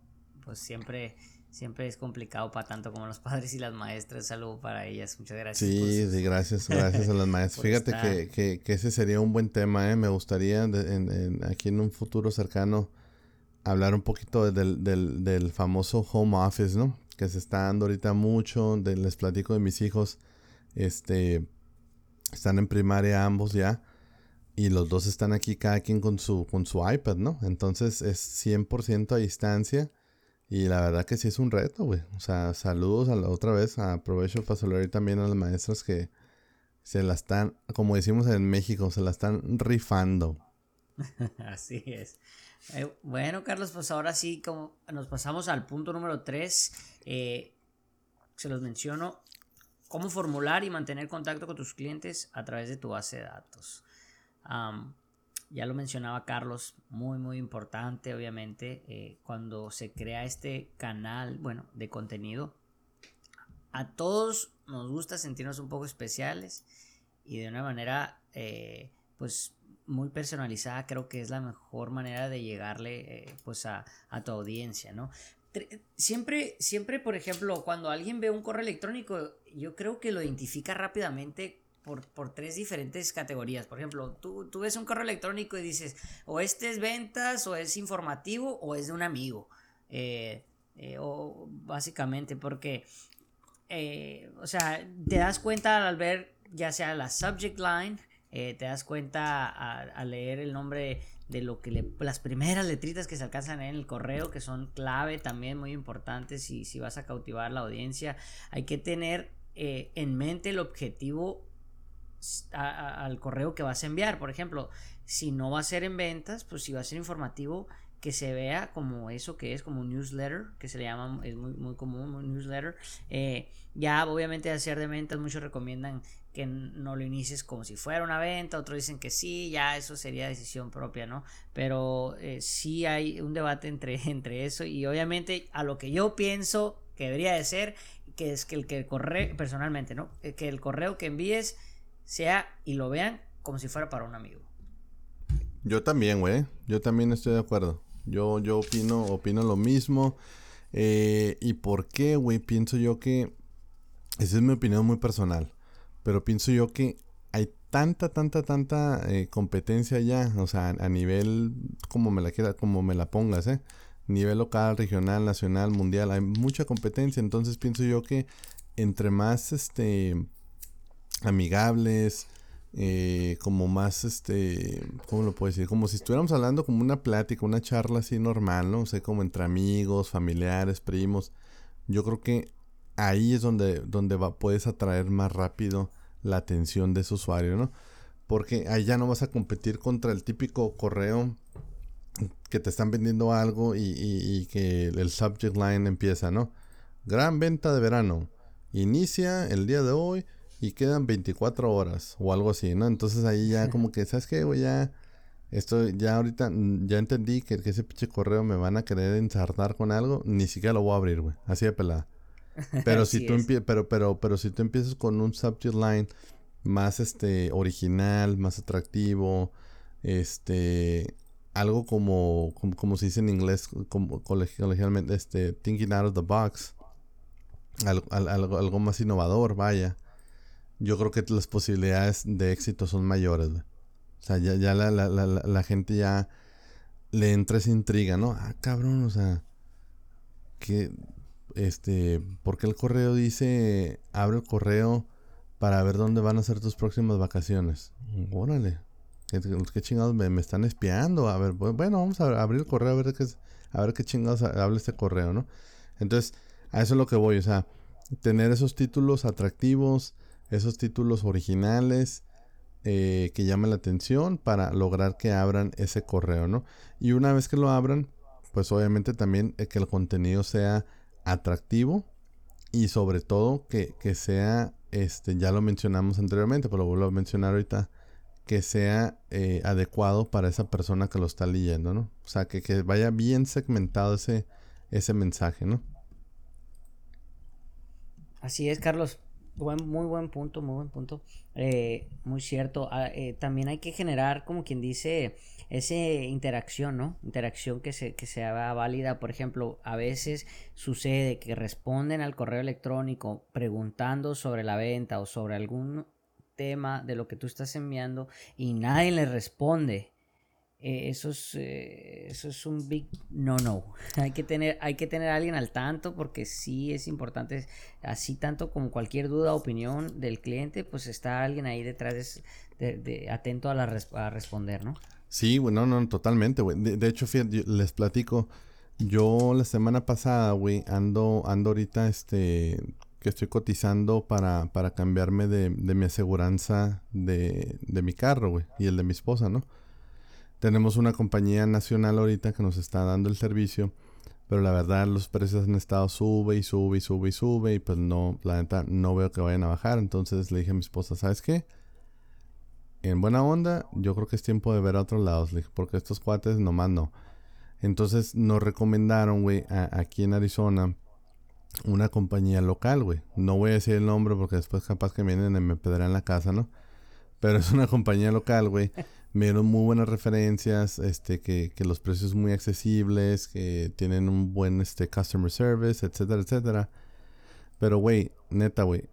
pues siempre siempre es complicado para tanto como los padres y las maestras. Saludo para ellas. Muchas gracias. Sí, sí, gracias, gracias a las maestras. Fíjate que, que, ese sería un buen tema, ¿eh? Me gustaría en, aquí en un futuro cercano hablar un poquito del, del, del, famoso home office, ¿no? Que se está dando ahorita mucho. les platico de mis hijos. Este, están en primaria ambos ya. Y los dos están aquí cada quien con su, con su iPad, ¿no? Entonces es 100% a distancia y la verdad que sí es un reto, güey. O sea, saludos a la otra vez. Aprovecho para saludar también a las maestras que se la están, como decimos en México, se la están rifando. Así es. Eh, bueno, Carlos, pues ahora sí, como nos pasamos al punto número 3. Eh, se los menciono. Cómo formular y mantener contacto con tus clientes a través de tu base de datos ya lo mencionaba Carlos, muy muy importante obviamente eh, cuando se crea este canal, bueno, de contenido. A todos nos gusta sentirnos un poco especiales y de una manera eh, pues muy personalizada creo que es la mejor manera de llegarle eh, pues a, tu audiencia, ¿no? Siempre, siempre, por ejemplo, cuando alguien ve un correo electrónico, yo creo que lo identifica rápidamente por, por, tres diferentes categorías. Por ejemplo, tú, tú, ves un correo electrónico y dices, o este es ventas, o es informativo, o es de un amigo. Eh, eh, o básicamente porque, o sea, te das cuenta al ver ya sea la subject line, te das cuenta al leer el nombre de lo que le, las primeras letritas que se alcanzan en el correo, que son clave también muy importantes si, si vas a cautivar la audiencia. Hay que tener eh, en mente el objetivo al correo que vas a enviar. Por ejemplo, si no va a ser en ventas, pues si va a ser informativo, que se vea como eso que es, como un newsletter, que se le llama, es muy, muy común, un newsletter. Eh, ya obviamente hacer de ventas, muchos recomiendan que no lo inicies como si fuera una venta, otros dicen que sí, ya eso sería decisión propia, ¿no? Pero eh, sí hay un debate entre, entre eso y obviamente a lo que yo pienso que debería de ser, que es que el que correo, personalmente, ¿no? Eh, que el correo que envíes sea y lo vean como si fuera para un amigo. Yo también, güey. Yo también estoy de acuerdo. Yo, yo opino, opino lo mismo. Eh, ¿Y por qué, güey? Pienso yo que... Esa es mi opinión muy personal. Pero pienso yo que hay tanta, tanta, tanta eh, competencia ya, o sea, a nivel como me la quiera, como me la pongas, ¿eh? Nivel local, regional, nacional, mundial, hay mucha competencia, entonces pienso yo que entre más, este, amigables, eh, como más, este, ¿cómo lo puedo decir? Como si estuviéramos hablando como una plática, una charla así normal, ¿no? O sea, como entre amigos, familiares, primos. Yo creo que ahí es donde, donde va, puedes atraer más rápido la atención de ese usuario, ¿no? Porque ahí ya no vas a competir contra el típico correo que te están vendiendo algo y, que el subject line empieza, ¿no? Gran venta de verano. Inicia el día de hoy y quedan 24 horas o algo así, ¿no? Entonces ahí ya como que, ¿sabes qué, güey? Ya, esto ya ahorita, ya entendí que, ese pinche correo me van a querer ensartar con algo, ni siquiera lo voy a abrir, güey. Así de pelada. Pero si tú pero, pero, pero si tú empiezas con un subject line más este original, más atractivo, este algo como, como, se dice en inglés como colegialmente, este thinking out of the box, algo, algo, más innovador, vaya. Yo creo que las posibilidades de éxito son mayores. O sea, ya, ya la, la, la, la, gente ya le entra esa intriga, ¿no? Ah, cabrón, o sea, que este, porque el correo dice, abre el correo para ver dónde van a ser tus próximas vacaciones. Órale, ¿qué, chingados me, están espiando? A ver, bueno, vamos a abrir el correo a ver qué, a ver qué chingados habla este correo, ¿no? Entonces, a eso es lo que voy, o sea, tener esos títulos atractivos, esos títulos originales, eh, que llamen la atención para lograr que abran ese correo, ¿no? Y una vez que lo abran, pues obviamente también eh, que el contenido sea atractivo y sobre todo que, sea, este, ya lo mencionamos anteriormente, pero lo vuelvo a mencionar ahorita, que sea eh, adecuado para esa persona que lo está leyendo, ¿no? O sea, que, que vaya bien segmentado ese, ese mensaje, ¿no? Así es, Carlos. Muy buen punto, muy buen punto. Eh, muy cierto. Ah, eh, también hay que generar, como quien dice, esa interacción, ¿no? Interacción que, se, que sea válida. Por ejemplo, a veces sucede que responden al correo electrónico preguntando sobre la venta o sobre algún tema de lo que tú estás enviando y nadie le responde. Eh, eso, es, eh, eso es un big no no. hay, que tener, hay que tener a alguien al tanto porque sí es importante, así tanto como cualquier duda o opinión del cliente, pues está alguien ahí detrás de, atento a, la, a responder, ¿no? Sí, güey, no, totalmente, güey. De, hecho, les platico. Yo la semana pasada, güey, ando, ando ahorita, este, que estoy cotizando para, para cambiarme de, de mi aseguranza de, de mi carro, güey, y el de mi esposa, ¿no? Tenemos una compañía nacional ahorita que nos está dando el servicio, pero la verdad los precios han estado sube y sube y sube y sube y pues no, la neta no veo que vayan a bajar. Entonces le dije a mi esposa, ¿sabes qué? en buena onda, yo creo que es tiempo de ver a otros lados, porque estos cuates nomás no. Entonces nos recomendaron, güey, aquí en Arizona, una compañía local, güey. No voy a decir el nombre porque después capaz que vienen y me pedrán la casa, ¿no? Pero es una compañía local, güey. Me dieron muy buenas referencias, este, que, que los precios muy accesibles, que tienen un buen este, customer service, etcétera, etcétera. Pero, güey, neta, güey,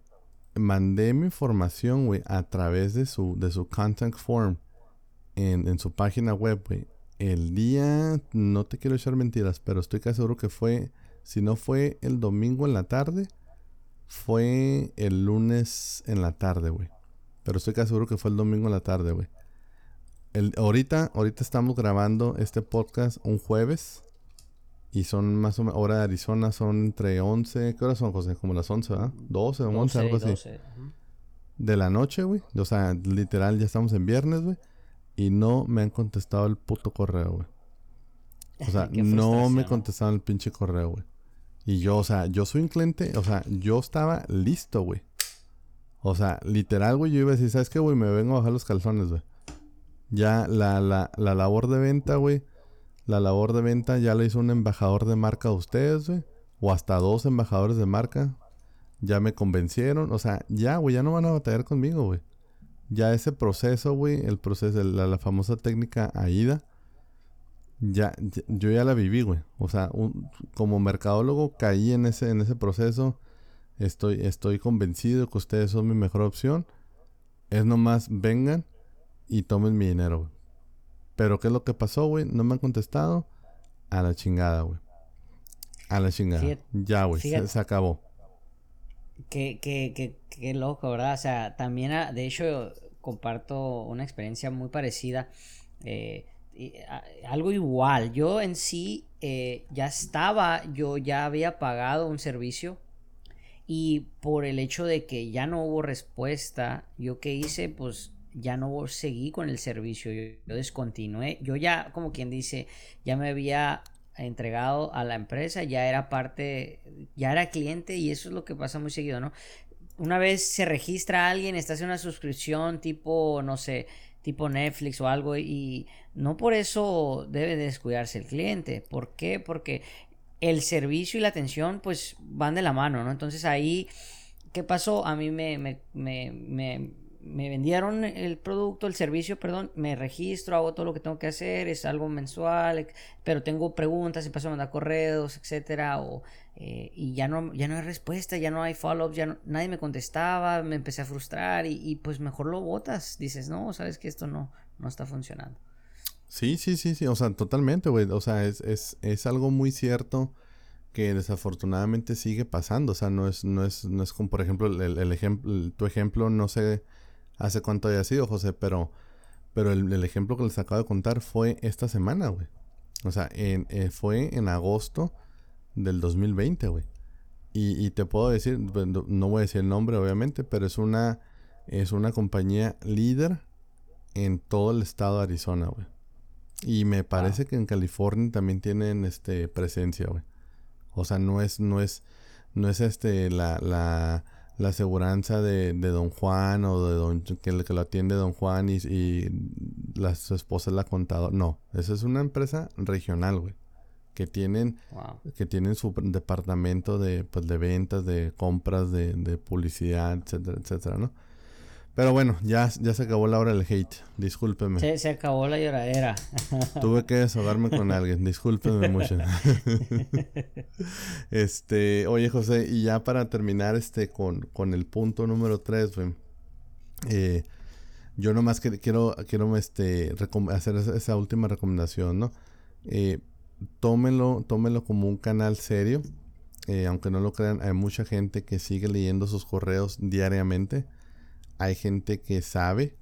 mandé mi información, güey, a través de su, de su contact form en, en su página web, güey. El día, no te quiero echar mentiras, pero estoy casi seguro que fue, si no fue el domingo en la tarde, fue el lunes en la tarde, güey. Pero estoy casi seguro que fue el domingo en la tarde, güey. Ahorita, ahorita estamos grabando este podcast un jueves. Y son más o menos, hora de Arizona son entre 11, ¿qué horas son, José? Como las 11, ¿verdad? 12 o 11, algo así. De la noche, güey. O sea, literal, ya estamos en viernes, güey. Y no me han contestado el puto correo, güey. O sea, no me contestaron el pinche correo, güey. Y yo, o sea, yo soy un cliente, o sea, yo estaba listo, güey. O sea, literal, güey, yo iba a decir, ¿sabes qué, güey? Me vengo a bajar los calzones, güey. Ya la, la, la labor de venta, güey. La labor de venta ya la hizo un embajador de marca de ustedes, güey. O hasta dos embajadores de marca. Ya me convencieron. O sea, ya, güey, ya no van a batallar conmigo, güey. Ya ese proceso, güey, el proceso, la, la famosa técnica AIDA ya, yo ya la viví, güey. O sea, como mercadólogo caí en ese, en ese proceso. Estoy, estoy convencido que ustedes son mi mejor opción. Es nomás vengan y tomen mi dinero, güey. Pero ¿qué es lo que pasó, güey? No me han contestado. A la chingada, güey. A la chingada. ya, güey. Se, acabó. Qué, qué, qué, qué loco, ¿verdad? O sea, también, ah, de hecho, comparto una experiencia muy parecida. Eh, algo igual. Yo en sí eh, ya estaba, yo ya había pagado un servicio y por el hecho de que ya no hubo respuesta, yo qué hice, pues ya no seguí con el servicio, yo, descontinué, yo ya como quien dice, ya me había entregado a la empresa, ya era parte, ya era cliente y eso es lo que pasa muy seguido, ¿no? Una vez se registra alguien, está haciendo una suscripción tipo, no sé, tipo Netflix o algo y no por eso debe descuidarse el cliente. ¿Por qué? Porque el servicio y la atención pues van de la mano, ¿no? Entonces ahí, ¿qué pasó? A mí me, me, me me vendieron el producto, el servicio, perdón, me registro, hago todo lo que tengo que hacer, es algo mensual, pero tengo preguntas, paso a mandar correos, etcétera, o, eh, y ya no, ya no hay respuesta, ya no hay follow-up, ya nadie me contestaba, me empecé a frustrar y, pues mejor lo botas, dices, no, sabes que esto no, no está funcionando. Sí, sí, sí, sí, o sea, totalmente, güey, o sea, es, es, es algo muy cierto que desafortunadamente sigue pasando, o sea, no es, no es, no es como, por ejemplo, el, el ejemplo, tu ejemplo, no sé hace cuánto haya sido, José, pero, pero el, ejemplo que les acabo de contar fue esta semana, güey. O sea, en, eh, fue en agosto del 2020, güey. Y, y, te puedo decir, no voy a decir el nombre, obviamente, pero es una, es una compañía líder en todo el estado de Arizona, güey. Y me parece que en California también tienen este presencia, güey. O sea, no es, no es, no es este la, la la aseguranza de, de, don Juan o de don que, que lo atiende don Juan y, y la, su esposa es la contadora. No, esa es una empresa regional, güey. Que tienen, que tienen su departamento de, pues, de ventas, de compras, de, de publicidad, etcétera, etcétera, ¿no? Pero bueno, ya, ya se acabó la hora del hate. Discúlpeme. Se, se acabó la lloradera. Tuve que desahogarme con alguien. Discúlpeme mucho. este, oye José, y ya para terminar este con, con el punto número 3, güey. Eh, yo nomás que, quiero, quiero este, hacer esa, última recomendación, ¿no? Eh, tómelo, tómelo como un canal serio. Eh, aunque no lo crean, hay mucha gente que sigue leyendo sus correos diariamente hay gente que sabe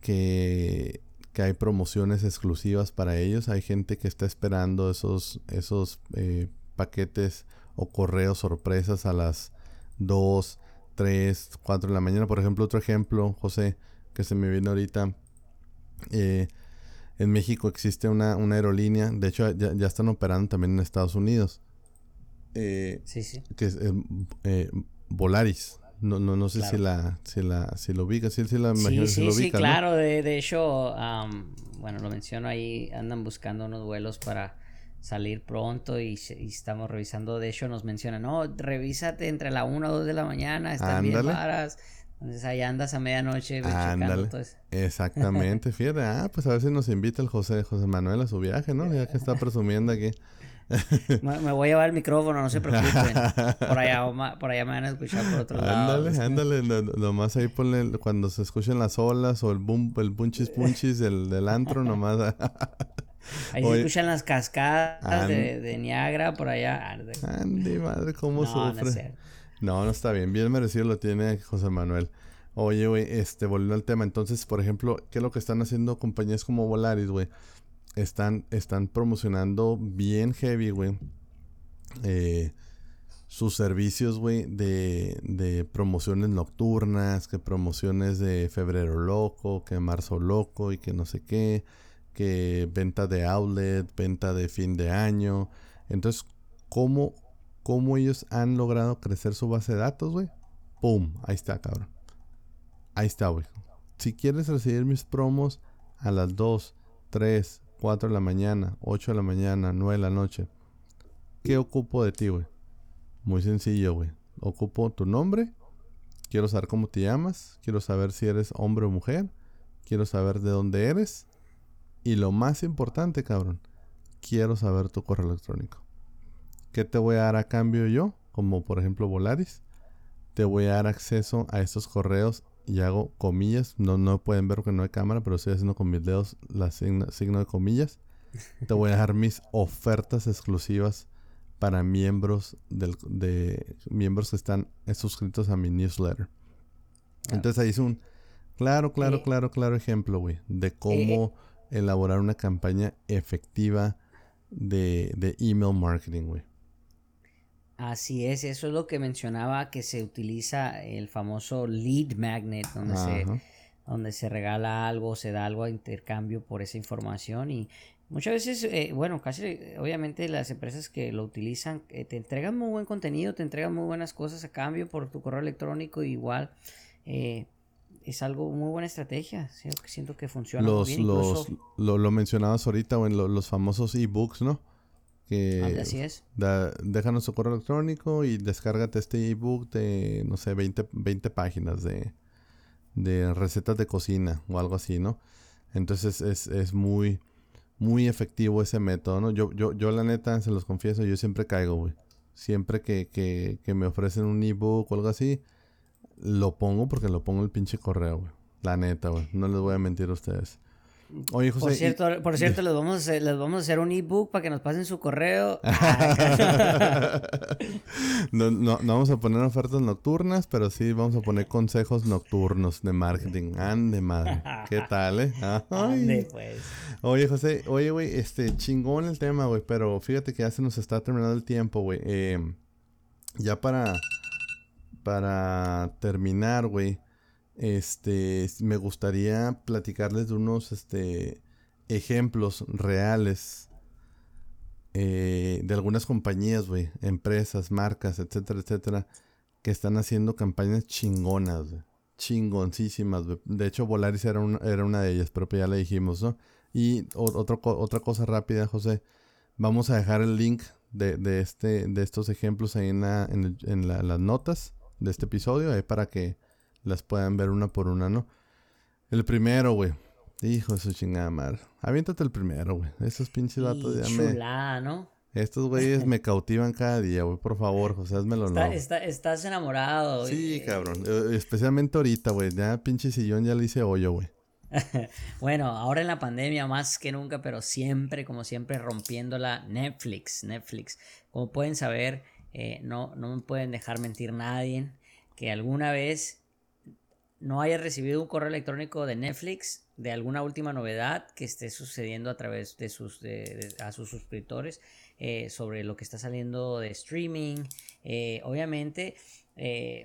que, hay promociones exclusivas para ellos. Hay gente que está esperando esos, esos eh, paquetes o correos sorpresas a las 2, 3, 4 de la mañana. Por ejemplo, otro ejemplo, José, que se me viene ahorita. Eh, en México existe una, aerolínea, de hecho ya, están operando también en Estados Unidos. Eh, sí, sí. Que es Volaris. No, no, no sé si la, si la, si lo ubica, si, si la imagino sí, sí, sí, claro, de, de, hecho, bueno, lo menciono ahí, andan buscando unos vuelos para salir pronto y, estamos revisando, de hecho nos mencionan, no, revísate entre la 1 o 2 de la mañana, están bien varas, Entonces ahí andas a medianoche Ándale. Exactamente, fíjate, ah, pues a ver si nos invita el José, José Manuel a su viaje, ¿no? Ya que está presumiendo aquí. me, voy a llevar el micrófono, no se preocupen. Por allá, por allá me van a escuchar por otro lado. Ándale, ándale. nomás ahí ponle cuando se escuchen las olas o el boom, el punchis punchis del, del antro, nomás. Ahí se escuchan las cascadas de, de, Niagara por allá. Andy, madre, cómo sufre. No, no, está bien. Bien merecido lo tiene José Manuel. Oye, güey, este, volviendo al tema. Entonces, por ejemplo, ¿qué es lo que están haciendo compañías como Volaris, güey? Están, están promocionando bien heavy, güey. Eh, sus servicios, güey, de, de promociones nocturnas, que promociones de febrero loco, que marzo loco y que no sé qué que venta de outlet, venta de fin de año. Entonces, ¿cómo, cómo ellos han logrado crecer su base de datos, güey? ¡Pum! Ahí está, cabrón. Ahí está, güey. Si quieres recibir mis promos a las 2, 3, 4 de la mañana, 8 de la mañana, 9 de la noche, ¿qué ocupo de ti, güey? Muy sencillo, güey. Ocupo tu nombre. Quiero saber cómo te llamas. Quiero saber si eres hombre o mujer. Quiero saber de dónde eres. Y lo más importante, cabrón, quiero saber tu correo electrónico. ¿Qué te voy a dar a cambio yo? Como por ejemplo Volaris. Te voy a dar acceso a estos correos y hago comillas. No, no pueden ver porque no hay cámara, pero estoy haciendo con mis dedos la signo, de comillas. Te voy a dejar mis ofertas exclusivas para miembros del, de miembros que están suscritos a mi newsletter. Entonces ahí es un claro, claro, claro, claro ejemplo, güey, de cómo elaborar una campaña efectiva de, de email marketing, güey. Así es, eso es lo que mencionaba que se utiliza el famoso lead magnet, donde, se, donde se regala algo, se da algo a intercambio por esa información y muchas veces, eh, bueno, casi obviamente las empresas que lo utilizan eh, te entregan muy buen contenido, te entregan muy buenas cosas a cambio por tu correo electrónico, igual eh, es algo muy buena estrategia. Siento que funciona los, muy bien. Los, lo, lo, mencionabas ahorita, o en los famosos ebooks, ¿no? Que así es. déjanos su correo electrónico y descárgate este ebook de, no sé, 20, 20 páginas de, de recetas de cocina o algo así, ¿no? Entonces es, es muy, muy efectivo ese método, ¿no? Yo, yo, yo la neta, se los confieso, yo siempre caigo, güey. Siempre que, que, que me ofrecen un ebook o algo así, lo pongo porque lo pongo el pinche correo, güey. La neta, güey. No les voy a mentir a ustedes. Oye, José. Por cierto, por cierto les, vamos a hacer, les vamos a hacer un ebook para que nos pasen su correo. no, no, no, vamos a poner ofertas nocturnas, pero sí vamos a poner consejos nocturnos de marketing. Ande, madre. ¿Qué tal, eh? Ande, pues. Oye, José, oye, güey, este, chingón el tema, güey, pero fíjate que ya se nos está terminando el tiempo, güey. Eh, ya para para terminar, güey, este, me gustaría platicarles de unos, este, ejemplos reales eh, de algunas compañías, güey, empresas, marcas, etcétera, etcétera, que están haciendo campañas chingonas, güey. Chingoncísimas. De hecho, Volaris era, era una de ellas, pero pues ya le dijimos, ¿no? Y otra cosa rápida, José. Vamos a dejar el link de, de, este, de estos ejemplos ahí en, en, las notas de este episodio, ahí para que las puedan ver una por una, ¿no? El primero, güey. Hijo de su chingada madre. Aviéntate el primero, güey. Esos pinches datos ya me. ¿no? Estos güeyes me cautivan cada día, güey. Por favor, José, házmelo no. estás enamorado, Sí, cabrón. Eh, especialmente ahorita, güey. Ya pinche sillón ya le hice hoyo, güey. bueno, ahora en la pandemia más que nunca, pero siempre, como siempre, rompiéndola Netflix. Netflix. Como pueden saber, eh, no, no me pueden dejar mentir nadie que alguna vez no haya recibido un correo electrónico de Netflix de alguna última novedad que esté sucediendo a través de sus a sus suscriptores eh, sobre lo que está saliendo de streaming eh, obviamente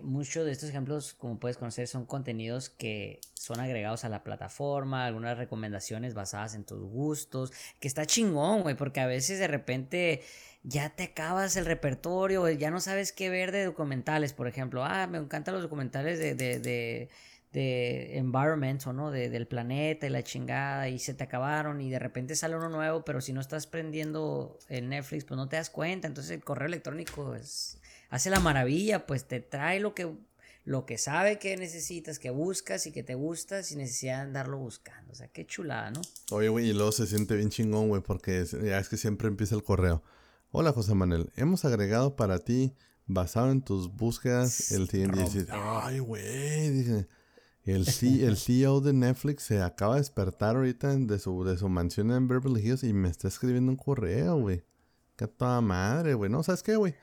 muchos de estos ejemplos como puedes conocer son contenidos que son agregados a la plataforma algunas recomendaciones basadas en tus gustos que está chingón güey porque a veces de repente ya te acabas el repertorio, ya no sabes qué ver de documentales, por ejemplo. Ah, me encantan los documentales de, de, de, de environment, ¿no? De, del planeta y la chingada, y se te acabaron, y de repente sale uno nuevo, pero si no estás prendiendo el Netflix, pues no te das cuenta. Entonces el correo electrónico es, hace la maravilla, pues te trae lo que lo que sabe que necesitas, que buscas y que te gusta sin necesidad de andarlo buscando. O sea, qué chulada, ¿no? Oye, güey, y luego se siente bien chingón, güey, porque ya es que siempre empieza el correo. Hola, José Manuel, hemos agregado para ti, basado en tus búsquedas, el siguiente. Ay, güey, dije. El, el CEO de Netflix se acaba de despertar ahorita de su, de su mansión en Beverly Hills y me está escribiendo un correo, güey. Qué toda madre, güey. No, ¿sabes qué, güey?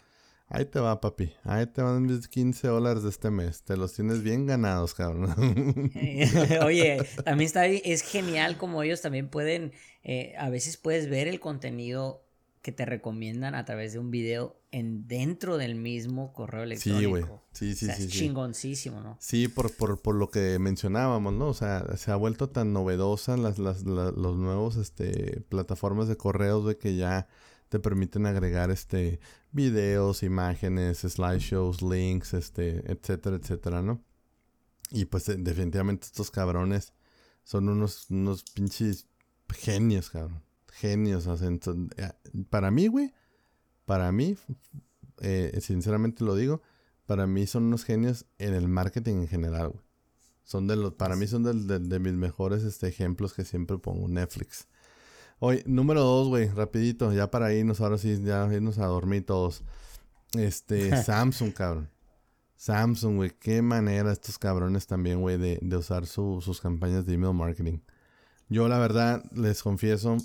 Ahí te va, papi. Ahí te van mis 15 dólares de este mes. Te los tienes bien ganados, cabrón. Oye, también está es genial como ellos también pueden, eh, a veces puedes ver el contenido que te recomiendan a través de un video en dentro del mismo correo electrónico. Sí, güey. Sí, sí, sí. Es chingoncísimo, ¿no? Sí, por, por, por, lo que mencionábamos, ¿no? O sea, se ha vuelto tan novedosa las, las, los nuevos este, plataformas de correos, de que ya te permiten agregar este videos, imágenes, slideshows, links, este, etcétera, etcétera, ¿no? Y pues eh, definitivamente estos cabrones son unos, unos pinches genios, cabrón genios. Eh, para mí, güey, para mí, eh, sinceramente lo digo, para mí son unos genios en el marketing en general, güey. Son de los, para mí son de, mis mejores este, ejemplos que siempre pongo, Netflix. Hoy, número dos, güey, rapidito, ya para irnos, ahora sí, ya irnos a dormir todos. Este, Samsung, cabrón. Samsung, güey, qué manera estos cabrones también, güey, de, usar sus campañas de email marketing. Yo, la verdad, les confieso,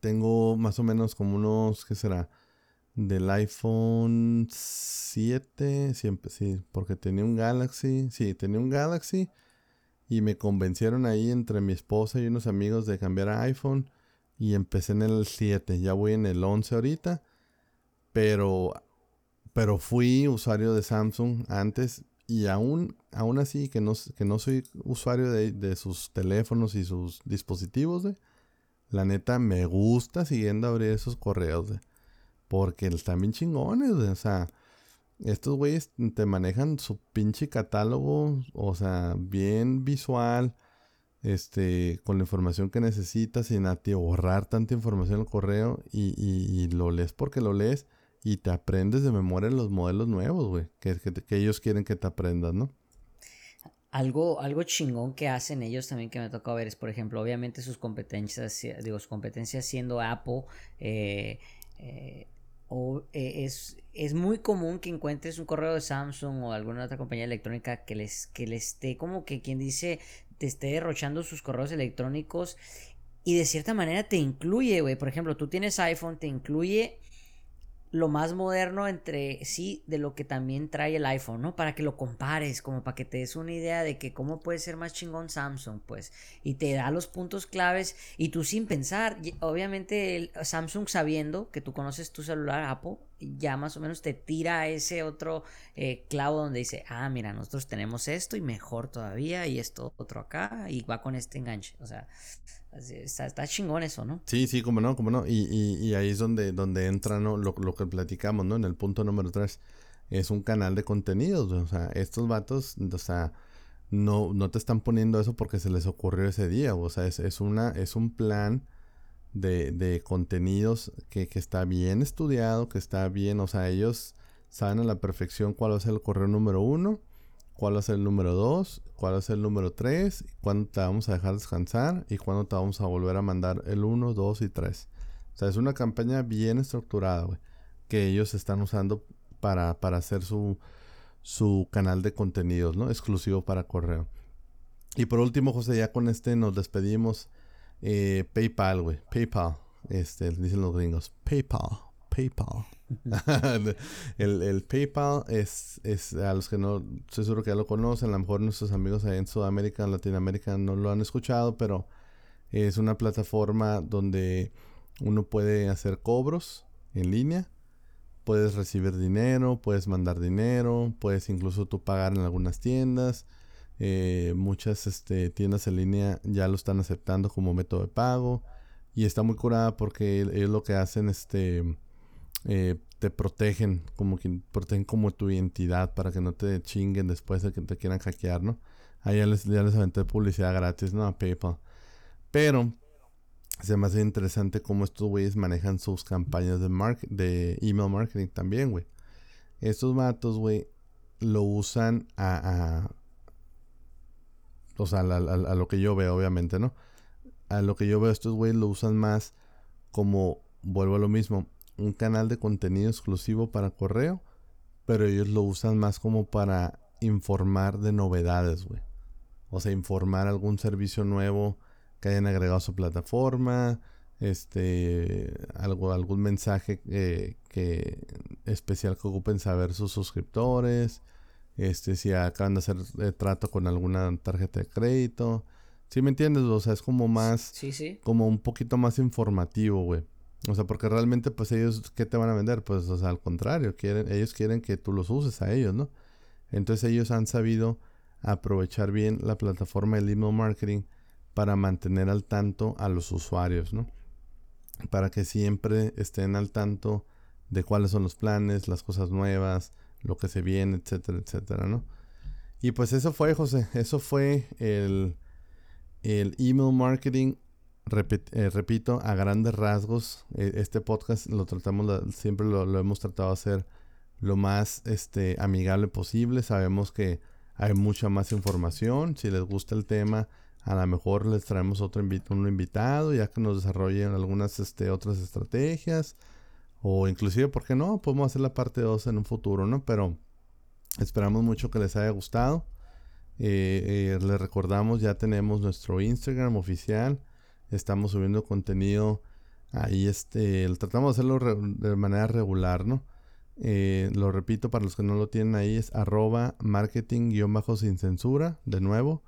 tengo más o menos como unos, ¿qué será? Del iPhone 7, siempre, sí, porque tenía un Galaxy, sí, tenía un Galaxy y me convencieron ahí entre mi esposa y unos amigos de cambiar a iPhone y empecé en el 7, ya voy en el 11 ahorita, pero, pero fui usuario de Samsung antes y aún, aún así que no, que no soy usuario de, de sus teléfonos y sus dispositivos. La neta, me gusta siguiendo abrir esos correos, Porque están bien chingones, O sea, estos güeyes te manejan su pinche catálogo, o sea, bien visual, este, con la información que necesitas, sin borrar tanta información en el correo, y, lo lees porque lo lees, y te aprendes de memoria los modelos nuevos, güey, que, que ellos quieren que te aprendas, ¿no? Algo, algo chingón que hacen ellos también que me tocado ver es, por ejemplo, obviamente sus competencias, digo, sus competencias siendo Apple, eh, eh, o, eh, es, es, muy común que encuentres un correo de Samsung o alguna otra compañía electrónica que les, que les esté como que quien dice, te esté derrochando sus correos electrónicos y de cierta manera te incluye, güey. Por ejemplo, tú tienes iPhone, te incluye lo más moderno entre sí de lo que también trae el iPhone, ¿no? Para que lo compares, como para que te des una idea de que cómo puede ser más chingón Samsung, pues. Y te da los puntos claves y tú sin pensar, obviamente el Samsung sabiendo que tú conoces tu celular Apple, ya más o menos te tira ese otro eh, clavo donde dice, ah, mira, nosotros tenemos esto y mejor todavía y esto otro acá y va con este enganche. O sea, Está, chingón eso, ¿no? Sí, sí, como no, como no. Y, y, ahí es donde, donde entra ¿no? lo, que platicamos, ¿no? En el punto número 3. Es un canal de contenidos. O sea, estos vatos, o sea, no, no te están poniendo eso porque se les ocurrió ese día. O sea, es, es una, es un plan de, contenidos que, está bien estudiado, que está bien. O sea, ellos saben a la perfección cuál va a ser el correo número uno cuál es el número 2, cuál es el número 3, cuándo te vamos a dejar descansar y cuándo te vamos a volver a mandar el 1, 2 y 3. O sea, es una campaña bien estructurada, güey, que ellos están usando para, para hacer su, su canal de contenidos, ¿no? Exclusivo para correo. Y por último, José, ya con este nos despedimos. Eh, PayPal, güey. PayPal. Este, dicen los gringos. PayPal. PayPal. el, PayPal es, es, a los que no, estoy seguro que ya lo conocen, a lo mejor nuestros amigos ahí en Sudamérica, Latinoamérica no lo han escuchado, pero es una plataforma donde uno puede hacer cobros en línea, puedes recibir dinero, puedes mandar dinero, puedes incluso tú pagar en algunas tiendas. Eh, muchas este, tiendas en línea ya lo están aceptando como método de pago y está muy curada porque ellos lo que hacen este eh, te protegen, como que protegen como tu identidad para que no te chinguen después de que te quieran hackear, ¿no? Ahí ya les, ya les publicidad gratis, ¿no? A PayPal. Pero se me hace interesante cómo estos güeyes manejan sus campañas de, de email marketing también, güey. Estos matos, güey, lo usan a, o sea, a, lo que yo veo, obviamente, ¿no? A lo que yo veo, estos güeyes lo usan más como, vuelvo a lo mismo, un canal de contenido exclusivo para correo, pero ellos lo usan más como para informar de novedades, güey. O sea, informar algún servicio nuevo que hayan agregado a su plataforma, este, algo, algún mensaje eh, que especial que ocupen saber sus suscriptores, este, si acaban de hacer eh, trato con alguna tarjeta de crédito. ¿Sí me entiendes? O sea, es como más, sí, sí. como un poquito más informativo, güey. O sea, porque realmente, pues ellos, ¿qué te van a vender? Pues, o sea, al contrario, quieren, ellos quieren que tú los uses a ellos, ¿no? Entonces ellos han sabido aprovechar bien la plataforma del email marketing para mantener al tanto a los usuarios, ¿no? Para que siempre estén al tanto de cuáles son los planes, las cosas nuevas, lo que se viene, etcétera, etcétera, ¿no? Y pues eso fue, José, eso fue el, el email marketing, eh, repito, a grandes rasgos. E, este podcast lo tratamos, siempre lo, hemos tratado de hacer lo más este, amigable posible. Sabemos que hay mucha más información. Si les gusta el tema, a lo mejor les traemos otro invitado ya que nos desarrollen algunas este, otras estrategias. O inclusive, ¿por qué no? Podemos hacer la parte 2 en un futuro, ¿no? Pero esperamos mucho que les haya gustado. Eh, eh, les recordamos, ya tenemos nuestro Instagram oficial. Estamos subiendo contenido ahí. Este, tratamos de hacerlo de manera regular, ¿no? Eh, lo repito para los que no lo tienen ahí, es arroba marketing-sin censura. De nuevo,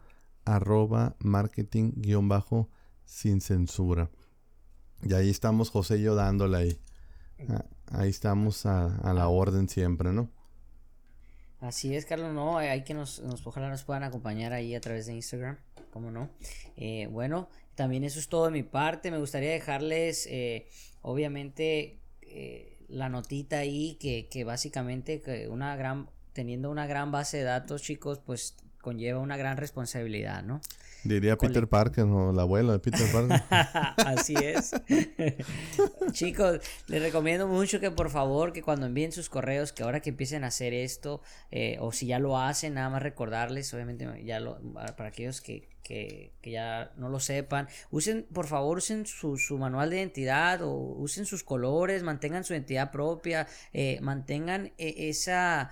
arroba marketing-sin censura. Y ahí estamos José y yo dándole ahí. Ah, ahí estamos a, la orden siempre, ¿no? Así es, Carlos, no, hay que nos, ojalá nos puedan acompañar ahí a través de Instagram, ¿cómo no? Eh, bueno, también eso es todo de mi parte, me gustaría dejarles, eh, obviamente, la notita ahí que, que básicamente que una gran, teniendo una gran base de datos, chicos, pues conlleva una gran responsabilidad, ¿no? Diría Peter Parker o la abuela de Peter Parker. Así es. Chicos, les recomiendo mucho que por favor que cuando envíen sus correos, que ahora que empiecen a hacer esto, eh, o si ya lo hacen, nada más recordarles, obviamente ya lo, para aquellos que, que, ya no lo sepan, usen, por favor, usen su, su, manual de identidad o usen sus colores, mantengan su identidad propia, eh, mantengan eh, esa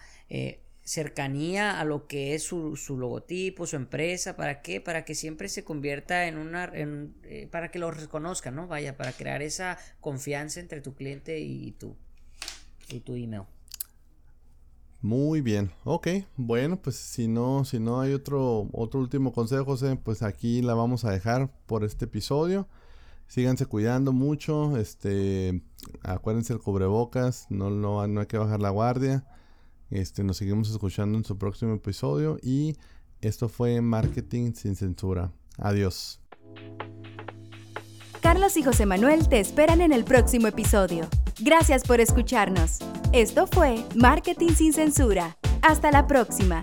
cercanía a lo que es su, su, logotipo, su empresa, ¿para qué? Para que siempre se convierta en una, en, eh, para que lo reconozcan, ¿no? Vaya, para crear esa confianza entre tu cliente y tú, y tu email. Muy bien, ok, bueno, pues si no, si no hay otro, otro último consejo, José, pues aquí la vamos a dejar por este episodio. Síganse cuidando mucho, este, acuérdense el cubrebocas, no, no, no hay que bajar la guardia. Este, nos seguimos escuchando en su próximo episodio y esto fue Marketing sin censura. Adiós. Carlos y José Manuel te esperan en el próximo episodio. Gracias por escucharnos. Esto fue Marketing sin censura. Hasta la próxima.